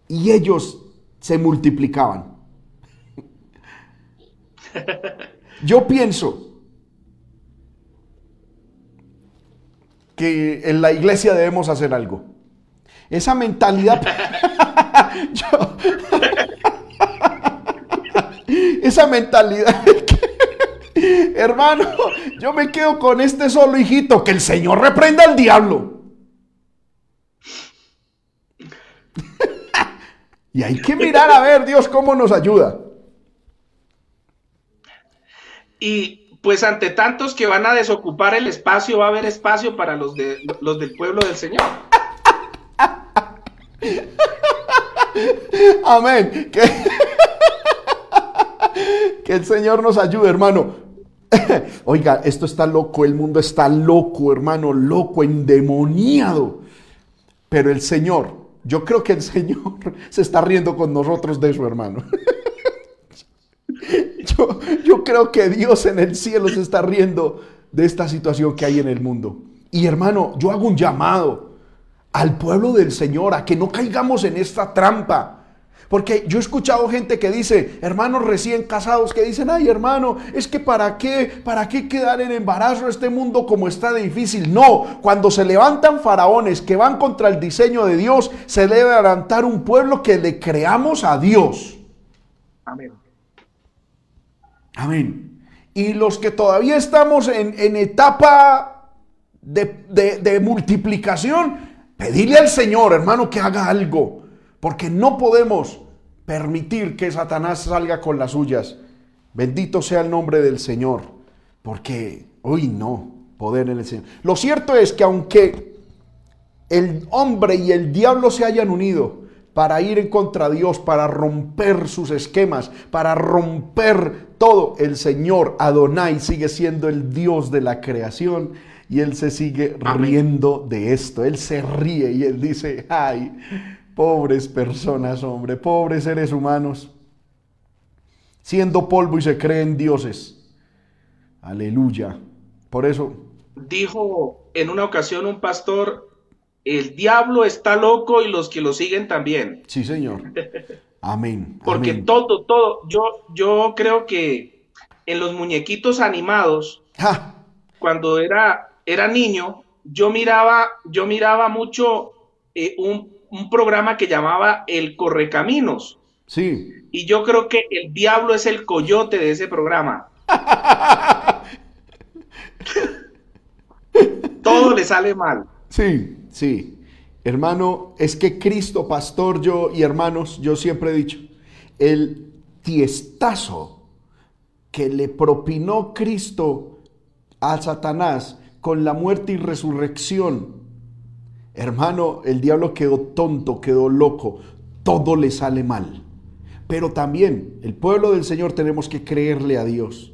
y ellos se multiplicaban. Yo pienso que en la iglesia debemos hacer algo. Esa mentalidad... esa mentalidad... hermano, yo me quedo con este solo hijito, que el Señor reprenda al diablo. Y hay que mirar a ver Dios cómo nos ayuda. Y pues ante tantos que van a desocupar el espacio, va a haber espacio para los, de, los del pueblo del Señor. Amén. Que el Señor nos ayude, hermano. Oiga, esto está loco, el mundo está loco, hermano, loco, endemoniado. Pero el Señor yo creo que el Señor se está riendo con nosotros de eso, hermano. Yo, creo que Dios en el cielo se está riendo de esta situación que hay en el mundo. Y hermano, yo hago un llamado al pueblo del Señor a que no caigamos en esta trampa porque yo he escuchado gente que dice, hermanos recién casados, que dicen, ay hermano, es que para qué, para qué quedar en embarazo este mundo como está de difícil. No, cuando se levantan faraones que van contra el diseño de Dios, se debe levantar un pueblo que le creamos a Dios. Amén. Amén. Y los que todavía estamos en, etapa de, de multiplicación, pedirle al Señor, hermano, que haga algo. Porque no podemos permitir que Satanás salga con las suyas. Bendito sea el nombre del Señor, porque hoy no, poder en el Señor. Lo cierto es que aunque el hombre y el diablo se hayan unido para ir en contra de Dios, para romper sus esquemas, para romper todo, el Señor Adonai sigue siendo el Dios de la creación y él se sigue riendo de esto. Él se ríe y él dice, ay, Pobres personas, hombre, pobres seres humanos, siendo polvo y se creen dioses. Aleluya. Por eso. Dijo en una ocasión un pastor, el diablo está loco y los que lo siguen también. Sí, señor. Amén. Porque todo, todo, yo, yo creo que en los muñequitos animados, cuando era, era niño, yo miraba, yo miraba mucho eh, un, un programa que llamaba El Correcaminos. Sí. Y yo creo que el diablo es el coyote de ese programa. Todo le sale mal. Sí, Sí. Hermano, es que Cristo, pastor, yo y hermanos, yo siempre he dicho, el tiestazo que le propinó Cristo a Satanás con la muerte y resurrección, hermano, el diablo quedó tonto, quedó loco, todo le sale mal. Pero también el pueblo del Señor tenemos que creerle a Dios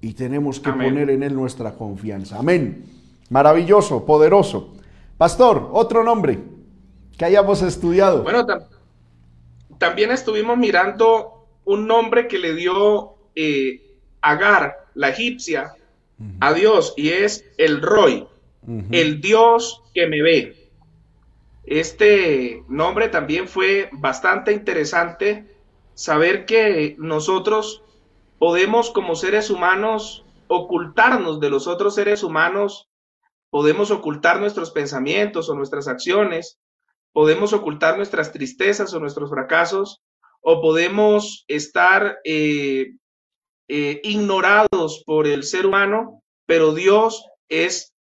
y tenemos que poner en Él nuestra confianza. Amén. Maravilloso, poderoso. Pastor, otro nombre que hayamos estudiado. Bueno, también estuvimos mirando un nombre que le dio eh, Agar, la egipcia, a Dios, y es el Roy, el Dios que me ve. Este nombre también fue bastante interesante saber que nosotros podemos como seres humanos ocultarnos de los otros seres humanos, podemos ocultar nuestros pensamientos o nuestras acciones, podemos ocultar nuestras tristezas o nuestros fracasos, o podemos estar eh, eh, ignorados por el ser humano, pero Dios es,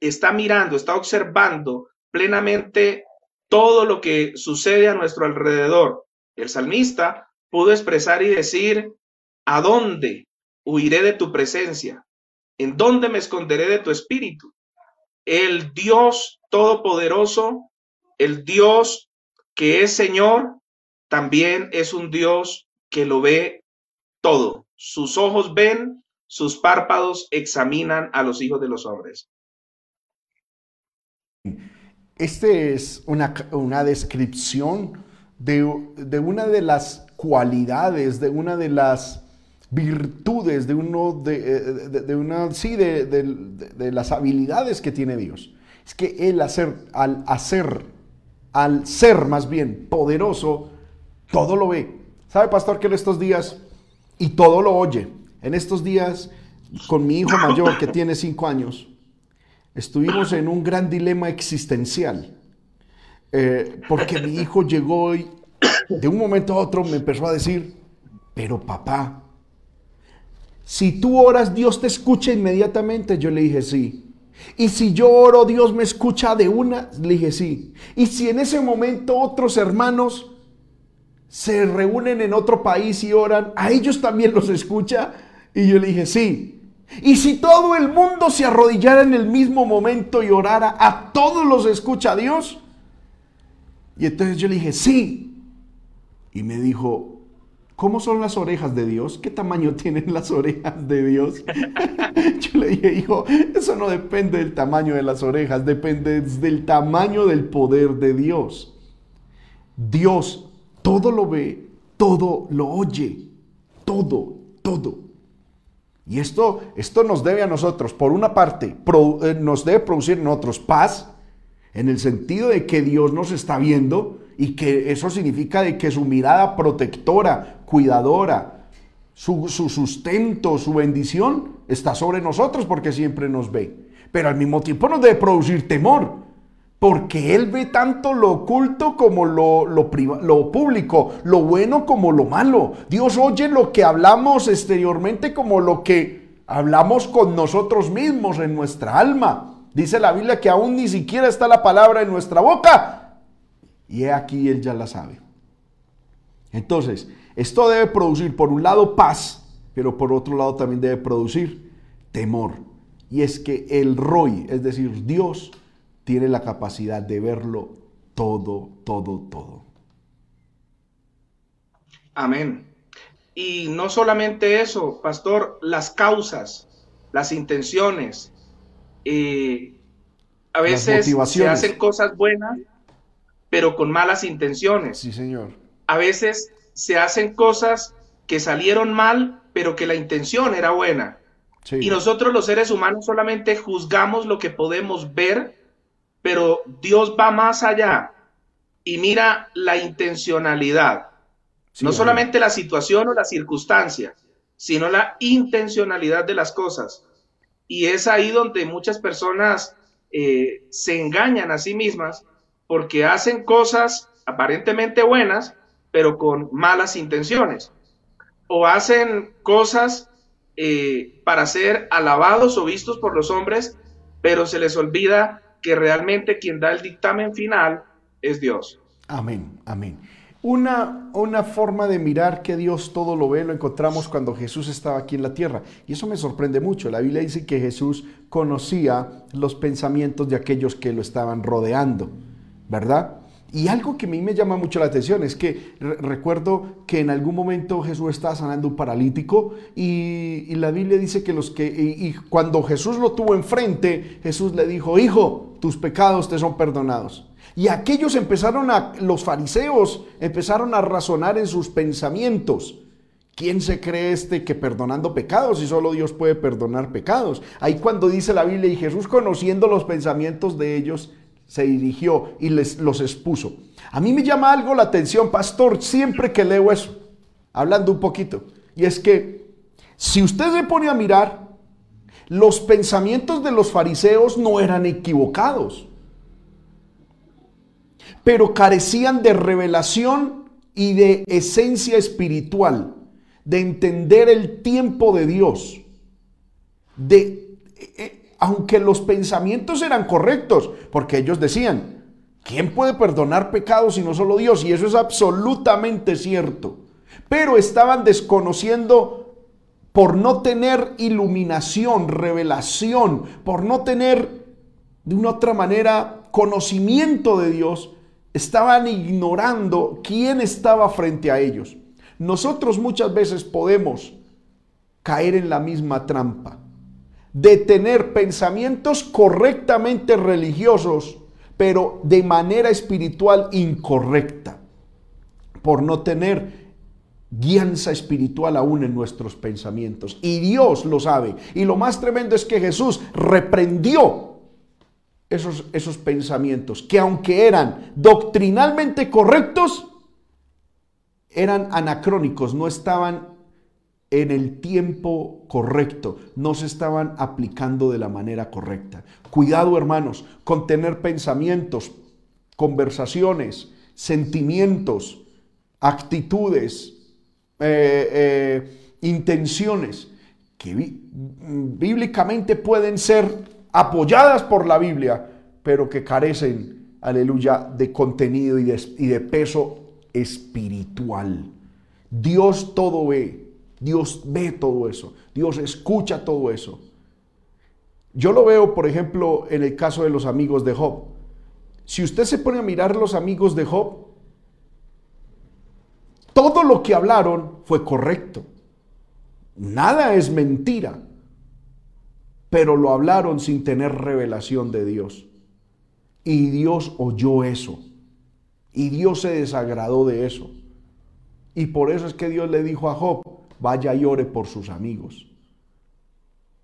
está mirando, está observando plenamente todo lo que sucede a nuestro alrededor. El salmista pudo expresar y decir, ¿a dónde huiré de tu presencia? ¿En dónde me esconderé de tu espíritu? El Dios Todopoderoso, el Dios que es Señor, también es un Dios que lo ve todo. Sus ojos ven, sus párpados examinan a los hijos de los hombres. Este es una, una descripción de, una de las cualidades, de una de las virtudes, de uno de, de, una, sí, de, las habilidades que tiene Dios. Es que Él hacer, al hacer, al ser más bien poderoso, todo lo ve. ¿Sabe, pastor, que en estos días, y todo lo oye, en estos días, con mi hijo mayor que tiene cinco años, estuvimos en un gran dilema existencial. Eh, porque mi hijo llegó y de un momento a otro me empezó a decir, pero papá, si tú oras, Dios te escucha inmediatamente. Yo le dije, sí. Y si yo oro, Dios me escucha de una, le dije, sí. Y si en ese momento otros hermanos se reúnen en otro país y oran, ¿a ellos también los escucha? Y yo le dije, sí. Y si todo el mundo se arrodillara en el mismo momento y orara, ¿a todos los escucha Dios? Y entonces yo le dije, sí. Y me dijo, ¿cómo son las orejas de Dios? ¿Qué tamaño tienen las orejas de Dios? yo le dije, hijo, eso no depende del tamaño de las orejas, depende del tamaño del poder de Dios. Dios todo lo ve, todo lo oye, todo, todo. Y esto, esto nos debe a nosotros, por una parte, eh, nos debe producir en nosotros paz, en el sentido de que Dios nos está viendo y que eso significa de que su mirada protectora, cuidadora, su, su, sustento, su bendición está sobre nosotros porque siempre nos ve. Pero al mismo tiempo nos debe producir temor, porque Él ve tanto lo oculto como lo, lo, lo, público, lo bueno como lo malo. Dios oye lo que hablamos exteriormente como lo que hablamos con nosotros mismos en nuestra alma. Dice la Biblia que aún ni siquiera está la palabra en nuestra boca. Y aquí, Él ya la sabe. Entonces, esto debe producir, por un lado, paz, pero por otro lado también debe producir temor. Y es que el Roy, es decir, Dios, tiene la capacidad de verlo todo, todo, todo. Amén. Y no solamente eso, pastor, las causas, las intenciones, eh, a veces se hacen cosas buenas, pero con malas intenciones. Sí, señor. A veces se hacen cosas que salieron mal, pero que la intención era buena. Y nosotros los seres humanos solamente juzgamos lo que podemos ver, pero Dios va más allá y mira la intencionalidad. no solamente la situación o la circunstancia, sino la intencionalidad de las cosas. Y es ahí donde muchas personas eh, se engañan a sí mismas porque hacen cosas aparentemente buenas, pero con malas intenciones. O hacen cosas eh, para ser alabados o vistos por los hombres, pero se les olvida que realmente quien da el dictamen final es Dios. Amén, amén. Una, una forma de mirar que Dios todo lo ve lo encontramos cuando Jesús estaba aquí en la tierra. Y eso me sorprende mucho. La Biblia dice que Jesús conocía los pensamientos de aquellos que lo estaban rodeando, ¿verdad? Y algo que a mí me llama mucho la atención es que recuerdo que en algún momento Jesús estaba sanando un paralítico y, la Biblia dice que los que, y cuando Jesús lo tuvo enfrente, Jesús le dijo, hijo, tus pecados te son perdonados. Y aquellos empezaron a, los fariseos empezaron a razonar en sus pensamientos. ¿Quién se cree este que perdonando pecados y solo Dios puede perdonar pecados? Ahí cuando dice la Biblia y Jesús conociendo los pensamientos de ellos, se dirigió y les los expuso. A mí me llama algo la atención, pastor, siempre que leo eso, hablando un poquito. Y es que si usted se pone a mirar, los pensamientos de los fariseos no eran equivocados pero carecían de revelación y de esencia espiritual, de entender el tiempo de Dios, de eh, aunque los pensamientos eran correctos, porque ellos decían, ¿quién puede perdonar pecados si no solo Dios? Y eso es absolutamente cierto. Pero estaban desconociendo por no tener iluminación, revelación, por no tener de una otra manera conocimiento de Dios, estaban ignorando quién estaba frente a ellos. Nosotros muchas veces podemos caer en la misma trampa de tener pensamientos correctamente religiosos, pero de manera espiritual incorrecta, por no tener guianza espiritual aún en nuestros pensamientos. Y Dios lo sabe. Y lo más tremendo es que Jesús reprendió esos, esos pensamientos, que aunque eran doctrinalmente correctos, eran anacrónicos, no estaban en el tiempo correcto, no se estaban aplicando de la manera correcta. Cuidado, hermanos, con tener pensamientos, conversaciones, sentimientos, actitudes, eh, eh, intenciones que bíblicamente pueden ser apoyadas por la Biblia, pero que carecen, aleluya, de contenido y de, peso espiritual. Dios todo ve, Dios ve todo eso, Dios escucha todo eso. Yo lo veo, por ejemplo, en el caso de los amigos de Job. Si usted se pone a mirar los amigos de Job, todo lo que hablaron fue correcto. Nada es mentira pero lo hablaron sin tener revelación de Dios. Y Dios oyó eso. Y Dios se desagradó de eso. Y por eso es que Dios le dijo a Job, vaya y ore por sus amigos.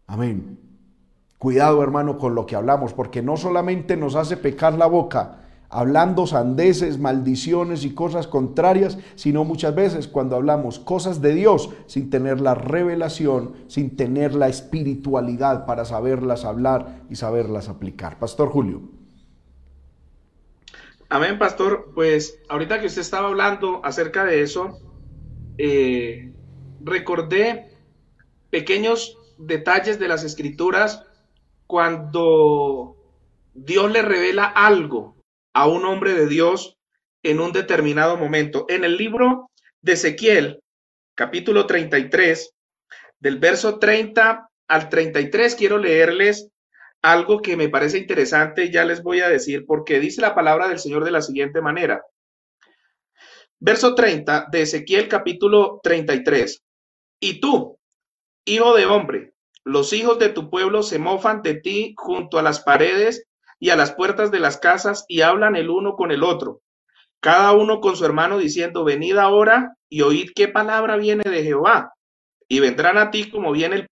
Amén. Cuidado hermano con lo que hablamos, porque no solamente nos hace pecar la boca, hablando sandeces, maldiciones y cosas contrarias, sino muchas veces cuando hablamos cosas de Dios sin tener la revelación, sin tener la espiritualidad para saberlas hablar y saberlas aplicar. Pastor Julio. Amén, pastor. Pues ahorita que usted estaba hablando acerca de eso, eh, recordé pequeños detalles de las escrituras cuando Dios le revela algo a un hombre de Dios en un determinado momento. En el libro de Ezequiel, capítulo 33, del verso 30 al 33, quiero leerles algo que me parece interesante y ya les voy a decir porque dice la palabra del Señor de la siguiente manera. Verso 30 de Ezequiel capítulo 33. Y tú, hijo de hombre, los hijos de tu pueblo se mofan de ti junto a las paredes y a las puertas de las casas y hablan el uno con el otro, cada uno con su hermano diciendo, venid ahora y oíd qué palabra viene de Jehová, y vendrán a ti como viene el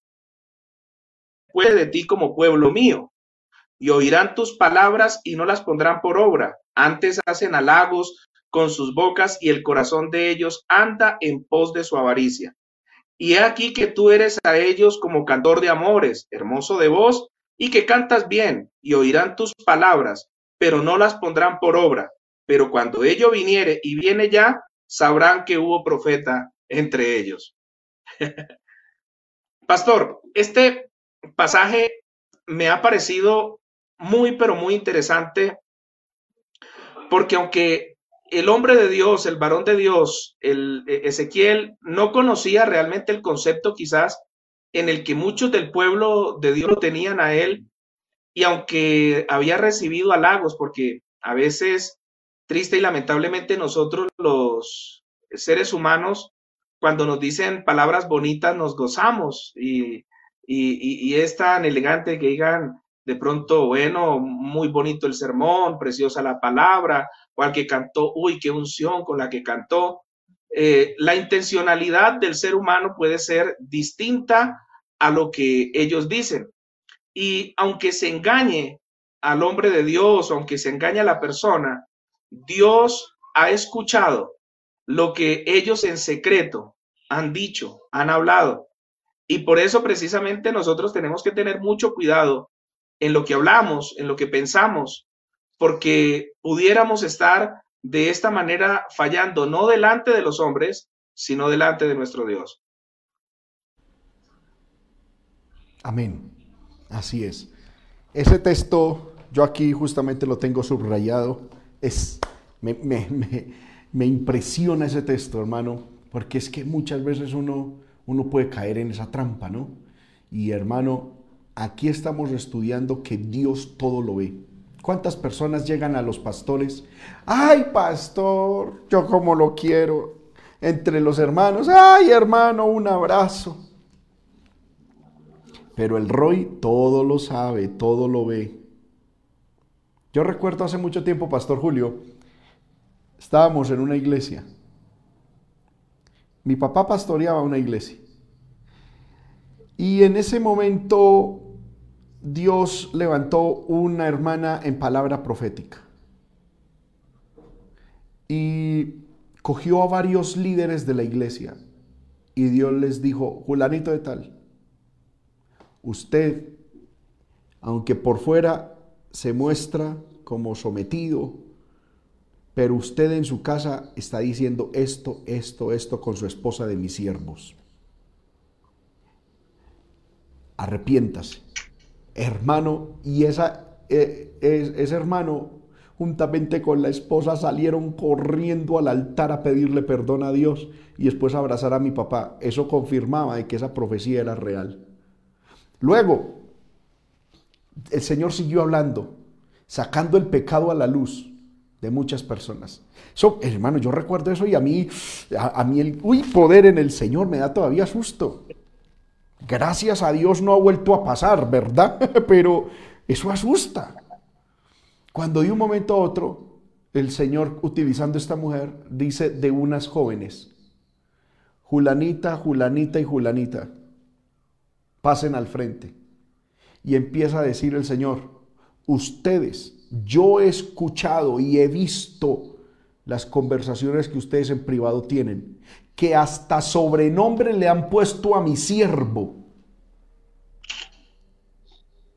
pueblo de ti como pueblo mío, y oirán tus palabras y no las pondrán por obra, antes hacen halagos con sus bocas y el corazón de ellos anda en pos de su avaricia. Y aquí que tú eres a ellos como cantor de amores, hermoso de voz y que cantas bien y oirán tus palabras, pero no las pondrán por obra. Pero cuando ello viniere y viene ya, sabrán que hubo profeta entre ellos. Pastor, este pasaje me ha parecido muy, pero muy interesante, porque aunque el hombre de Dios, el varón de Dios, el e, Ezequiel, no conocía realmente el concepto quizás en el que muchos del pueblo de Dios lo tenían a él, y aunque había recibido halagos, porque a veces, triste y lamentablemente, nosotros los seres humanos, cuando nos dicen palabras bonitas, nos gozamos y, y, es tan elegante que digan de pronto, bueno, muy bonito el sermón, preciosa la palabra, o al que cantó, uy, qué unción con la que cantó. Eh, la intencionalidad del ser humano puede ser distinta a lo que ellos dicen. Y aunque se engañe al hombre de Dios, aunque se engañe a la persona, Dios ha escuchado lo que ellos en secreto han dicho, han hablado. Y por eso precisamente nosotros tenemos que tener mucho cuidado en lo que hablamos, en lo que pensamos, porque pudiéramos estar de esta manera fallando, no delante de los hombres, sino delante de nuestro Dios. Amén. Así es. Ese texto, yo aquí justamente lo tengo subrayado, es, me, me, impresiona ese texto, hermano, porque es que muchas veces uno, uno puede caer en esa trampa, ¿no? Y hermano, aquí estamos estudiando que Dios todo lo ve. ¿Cuántas personas llegan a los pastores? Ay, pastor, yo como lo quiero. Entre los hermanos, ay, hermano, un abrazo. Pero el Roy todo lo sabe, todo lo ve. Yo recuerdo hace mucho tiempo, Pastor Julio, estábamos en una iglesia. Mi papá pastoreaba una iglesia. Y en ese momento Dios levantó una hermana en palabra profética. Y cogió a varios líderes de la iglesia. Y Dios les dijo, Julanito de tal, usted, aunque por fuera se muestra como sometido, pero usted en su casa está diciendo esto, esto, esto con su esposa de mis siervos. Arrepiéntase, hermano, y esa, eh, ese hermano juntamente con la esposa salieron corriendo al altar a pedirle perdón a Dios y después abrazar a mi papá. Eso confirmaba de que esa profecía era real. Luego, el Señor siguió hablando, sacando el pecado a la luz de muchas personas. So, hermano, yo recuerdo eso y a mí, a, mí el uy, poder en el Señor me da todavía susto. Gracias a Dios no ha vuelto a pasar, ¿verdad? Pero eso asusta. Cuando de un momento a otro, el Señor, utilizando esta mujer, dice de unas jóvenes, Julanita, Julanita y Julanita pasen al frente. Y empieza a decir el Señor, ustedes, yo he escuchado y he visto las conversaciones que ustedes en privado tienen, que hasta sobrenombre le han puesto a mi siervo.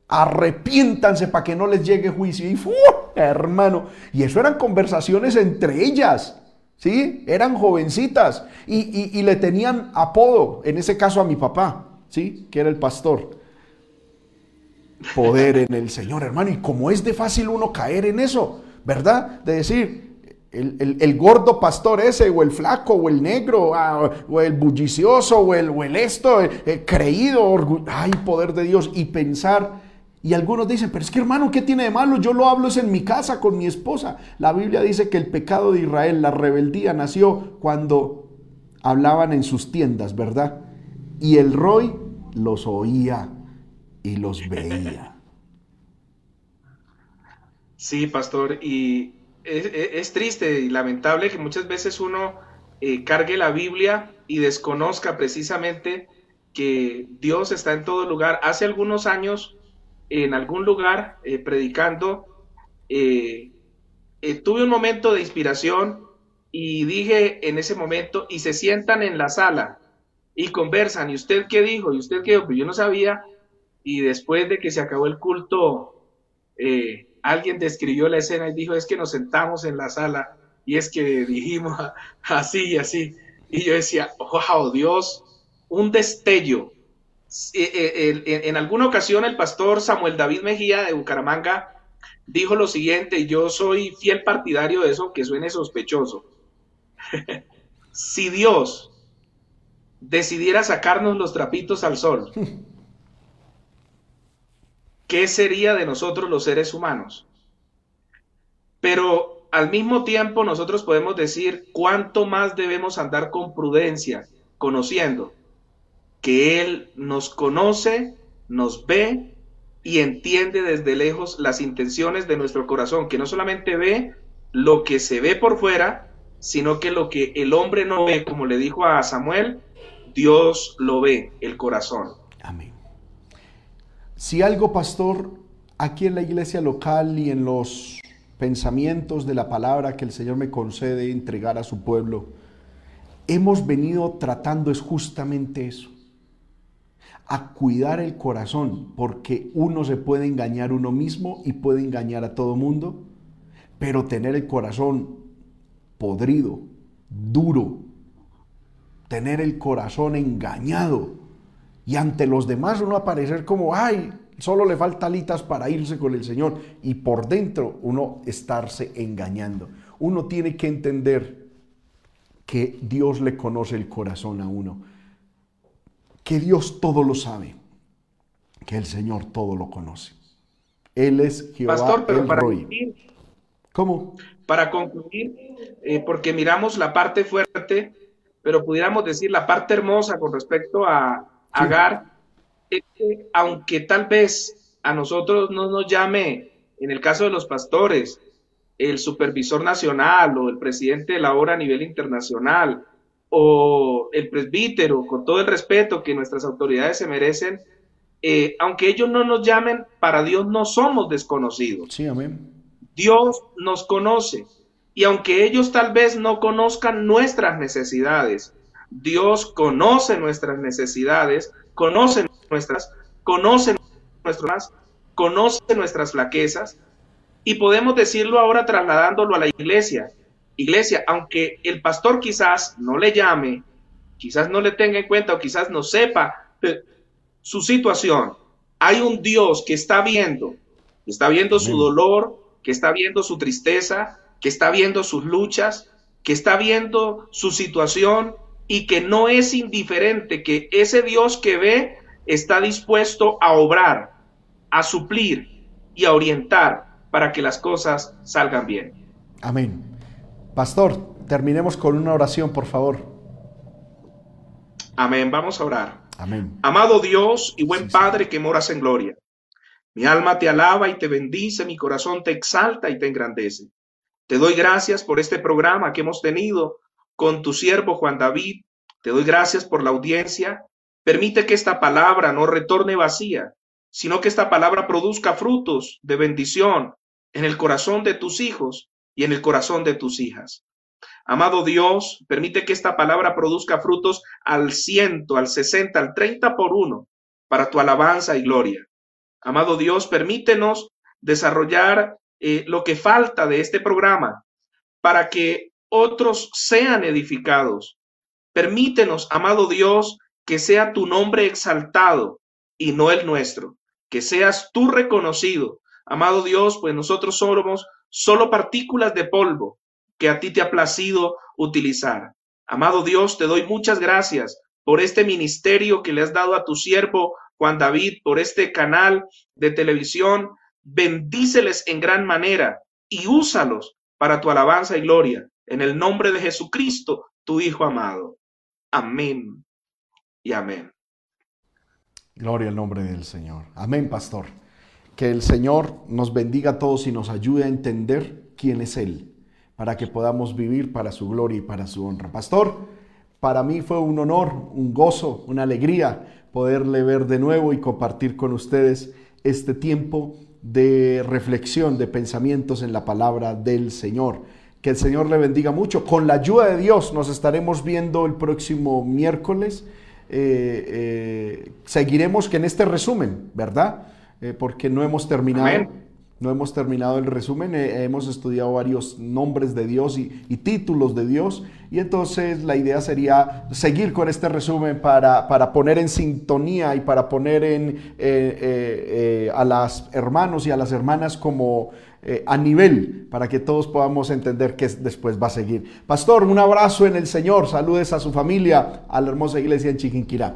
Arrepiéntanse para que no les llegue juicio. Y ¡fu! hermano, y eso eran conversaciones entre ellas. ¿Sí? Eran jovencitas y, y le tenían apodo, en ese caso a mi papá. ¿sí? Que era el pastor. Poder en el Señor, hermano. Y como es de fácil uno caer en eso, ¿verdad? De decir, el, gordo pastor ese, o el flaco, o el negro, ah, o el bullicioso, o el, o el esto, eh, eh, creído, ay, poder de Dios, y pensar, y algunos dicen, pero es que hermano, ¿qué tiene de malo? Yo lo hablo es en mi casa con mi esposa. La Biblia dice que el pecado de Israel, la rebeldía, nació cuando hablaban en sus tiendas, ¿verdad? Y el Roy los oía y los veía. Sí, pastor, y es, triste y lamentable que muchas veces uno eh, cargue la Biblia y desconozca precisamente que Dios está en todo lugar. Hace algunos años, en algún lugar, eh, predicando, eh, tuve un momento de inspiración y dije en ese momento, y se sientan en la sala y conversan, ¿y usted qué dijo? ¿Y usted qué? Pues yo no sabía, y después de que se acabó el culto, eh, alguien describió la escena y dijo, es que nos sentamos en la sala y es que dijimos así y así. Y yo decía, wow, Dios, un destello eh, eh, en alguna ocasión el pastor Samuel David Mejía de Bucaramanga dijo lo siguiente, yo soy fiel partidario de eso, que suene sospechoso. si Dios decidiera sacarnos los trapitos al sol, ¿qué sería de nosotros los seres humanos? Pero al mismo tiempo nosotros podemos decir cuánto más debemos andar con prudencia, conociendo que Él nos conoce, nos ve y entiende desde lejos las intenciones de nuestro corazón, que no solamente ve lo que se ve por fuera, sino que lo que el hombre no ve, como le dijo a Samuel, Dios lo ve, el corazón. Amén. Si algo, pastor, aquí en la iglesia local y en los pensamientos de la palabra que el Señor me concede entregar a su pueblo, hemos venido tratando es justamente eso a cuidar el corazón, porque uno se puede engañar uno mismo y puede engañar a todo mundo, pero tener el corazón podrido, duro, tener el corazón engañado y ante los demás uno aparecer como, ay, solo le falta alitas para irse con el Señor y por dentro uno estarse engañando. Uno tiene que entender que Dios le conoce el corazón a uno que Dios todo lo sabe, que el Señor todo lo conoce. Él es Jehová Pastor, pero para Concluir, ¿Cómo? Para concluir, eh, porque miramos la parte fuerte, pero pudiéramos decir la parte hermosa con respecto a Agar, aunque tal vez a nosotros no nos llame, en el caso de los pastores, el supervisor nacional o el presidente de la obra a nivel internacional, o el presbítero, con todo el respeto que nuestras autoridades se merecen, eh, aunque ellos no nos llamen, para Dios no somos desconocidos. Sí, amén. Dios nos conoce. Y aunque ellos tal vez no conozcan nuestras necesidades, Dios conoce nuestras necesidades, conoce nuestras, conoce nuestras, conoce nuestras flaquezas. Y podemos decirlo ahora trasladándolo a la iglesia. Iglesia, aunque el pastor quizás no le llame, quizás no le tenga en cuenta o quizás no sepa su situación, hay un Dios que está viendo, que está viendo su dolor, que está viendo su tristeza, que está viendo sus luchas, que está viendo su situación y que no es indiferente, que ese Dios que ve está dispuesto a obrar, a suplir y a orientar para que las cosas salgan bien. Amén. Pastor, terminemos con una oración, por favor. Amén. Vamos a orar. Amén. Amado Dios y buen Padre que moras en gloria. Mi alma te alaba y te bendice, mi corazón te exalta y te engrandece. Te doy gracias por este programa que hemos tenido con tu siervo Juan David. Te doy gracias por la audiencia. Permite que esta palabra no retorne vacía, sino que esta palabra produzca frutos de bendición en el corazón de tus hijos y en el corazón de tus hijas. Amado Dios, permite que esta palabra produzca frutos al ciento, al sesenta, al treinta por uno, para tu alabanza y gloria. Amado Dios, permítenos desarrollar eh, lo que falta de este programa para que otros sean edificados. Permítenos, amado Dios, que sea tu nombre exaltado y no el nuestro, que seas tú reconocido. Amado Dios, pues nosotros somos solo partículas de polvo que a ti te ha placido utilizar. Amado Dios, te doy muchas gracias por este ministerio que le has dado a tu siervo Juan David, por este canal de televisión. Bendíceles en gran manera y úsalos para tu alabanza y gloria. En el nombre de Jesucristo, tu Hijo amado. Amén y amén. Gloria al nombre del Señor. Amén, pastor. Que el Señor nos bendiga a todos y nos ayude a entender quién es Él, para que podamos vivir para su gloria y para su honra. Pastor, para mí fue un honor, un gozo, una alegría poderle ver de nuevo y compartir con ustedes este tiempo de reflexión, de pensamientos en la palabra del Señor. Que el Señor le bendiga mucho. Con la ayuda de Dios nos estaremos viendo el próximo miércoles. Eh, eh, seguiremos que en este resumen, ¿verdad? Eh, porque no hemos terminado. no hemos terminado el resumen, hemos estudiado varios nombres de Dios y, títulos de Dios, y entonces la idea sería seguir con este resumen para, para poner en sintonía y para poner en, a las hermanos y a las hermanas como a nivel, para que todos podamos entender qué después va a seguir. Pastor, un abrazo en el Señor, saludes a su familia, a la hermosa iglesia en Chiquinquirá.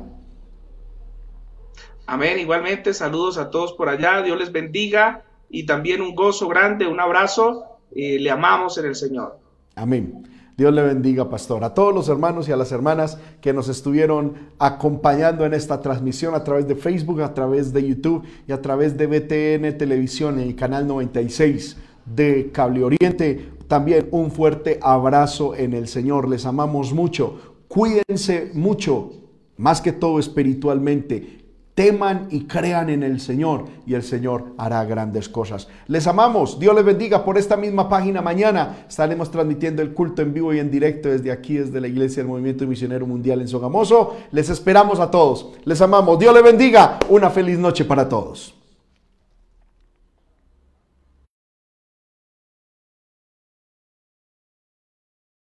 Amén, igualmente saludos a todos por allá, Dios les bendiga y también un gozo grande, un abrazo. y le amamos en el Señor. Amén. Dios le bendiga, pastor. A todos los hermanos y a las hermanas que nos estuvieron acompañando en esta transmisión a través de Facebook, a través de YouTube y a través de BTN Televisión en el canal 96 de Cable Oriente. También un fuerte abrazo en el Señor. Les amamos mucho. Cuídense mucho, más que todo espiritualmente teman y crean en el Señor y el Señor hará grandes cosas. Les amamos, Dios les bendiga por esta misma página. Mañana estaremos transmitiendo el culto en vivo y en directo desde aquí, desde la Iglesia del Movimiento Misionero Mundial en Sogamoso. Les esperamos a todos, les amamos, Dios les bendiga, una feliz noche para todos.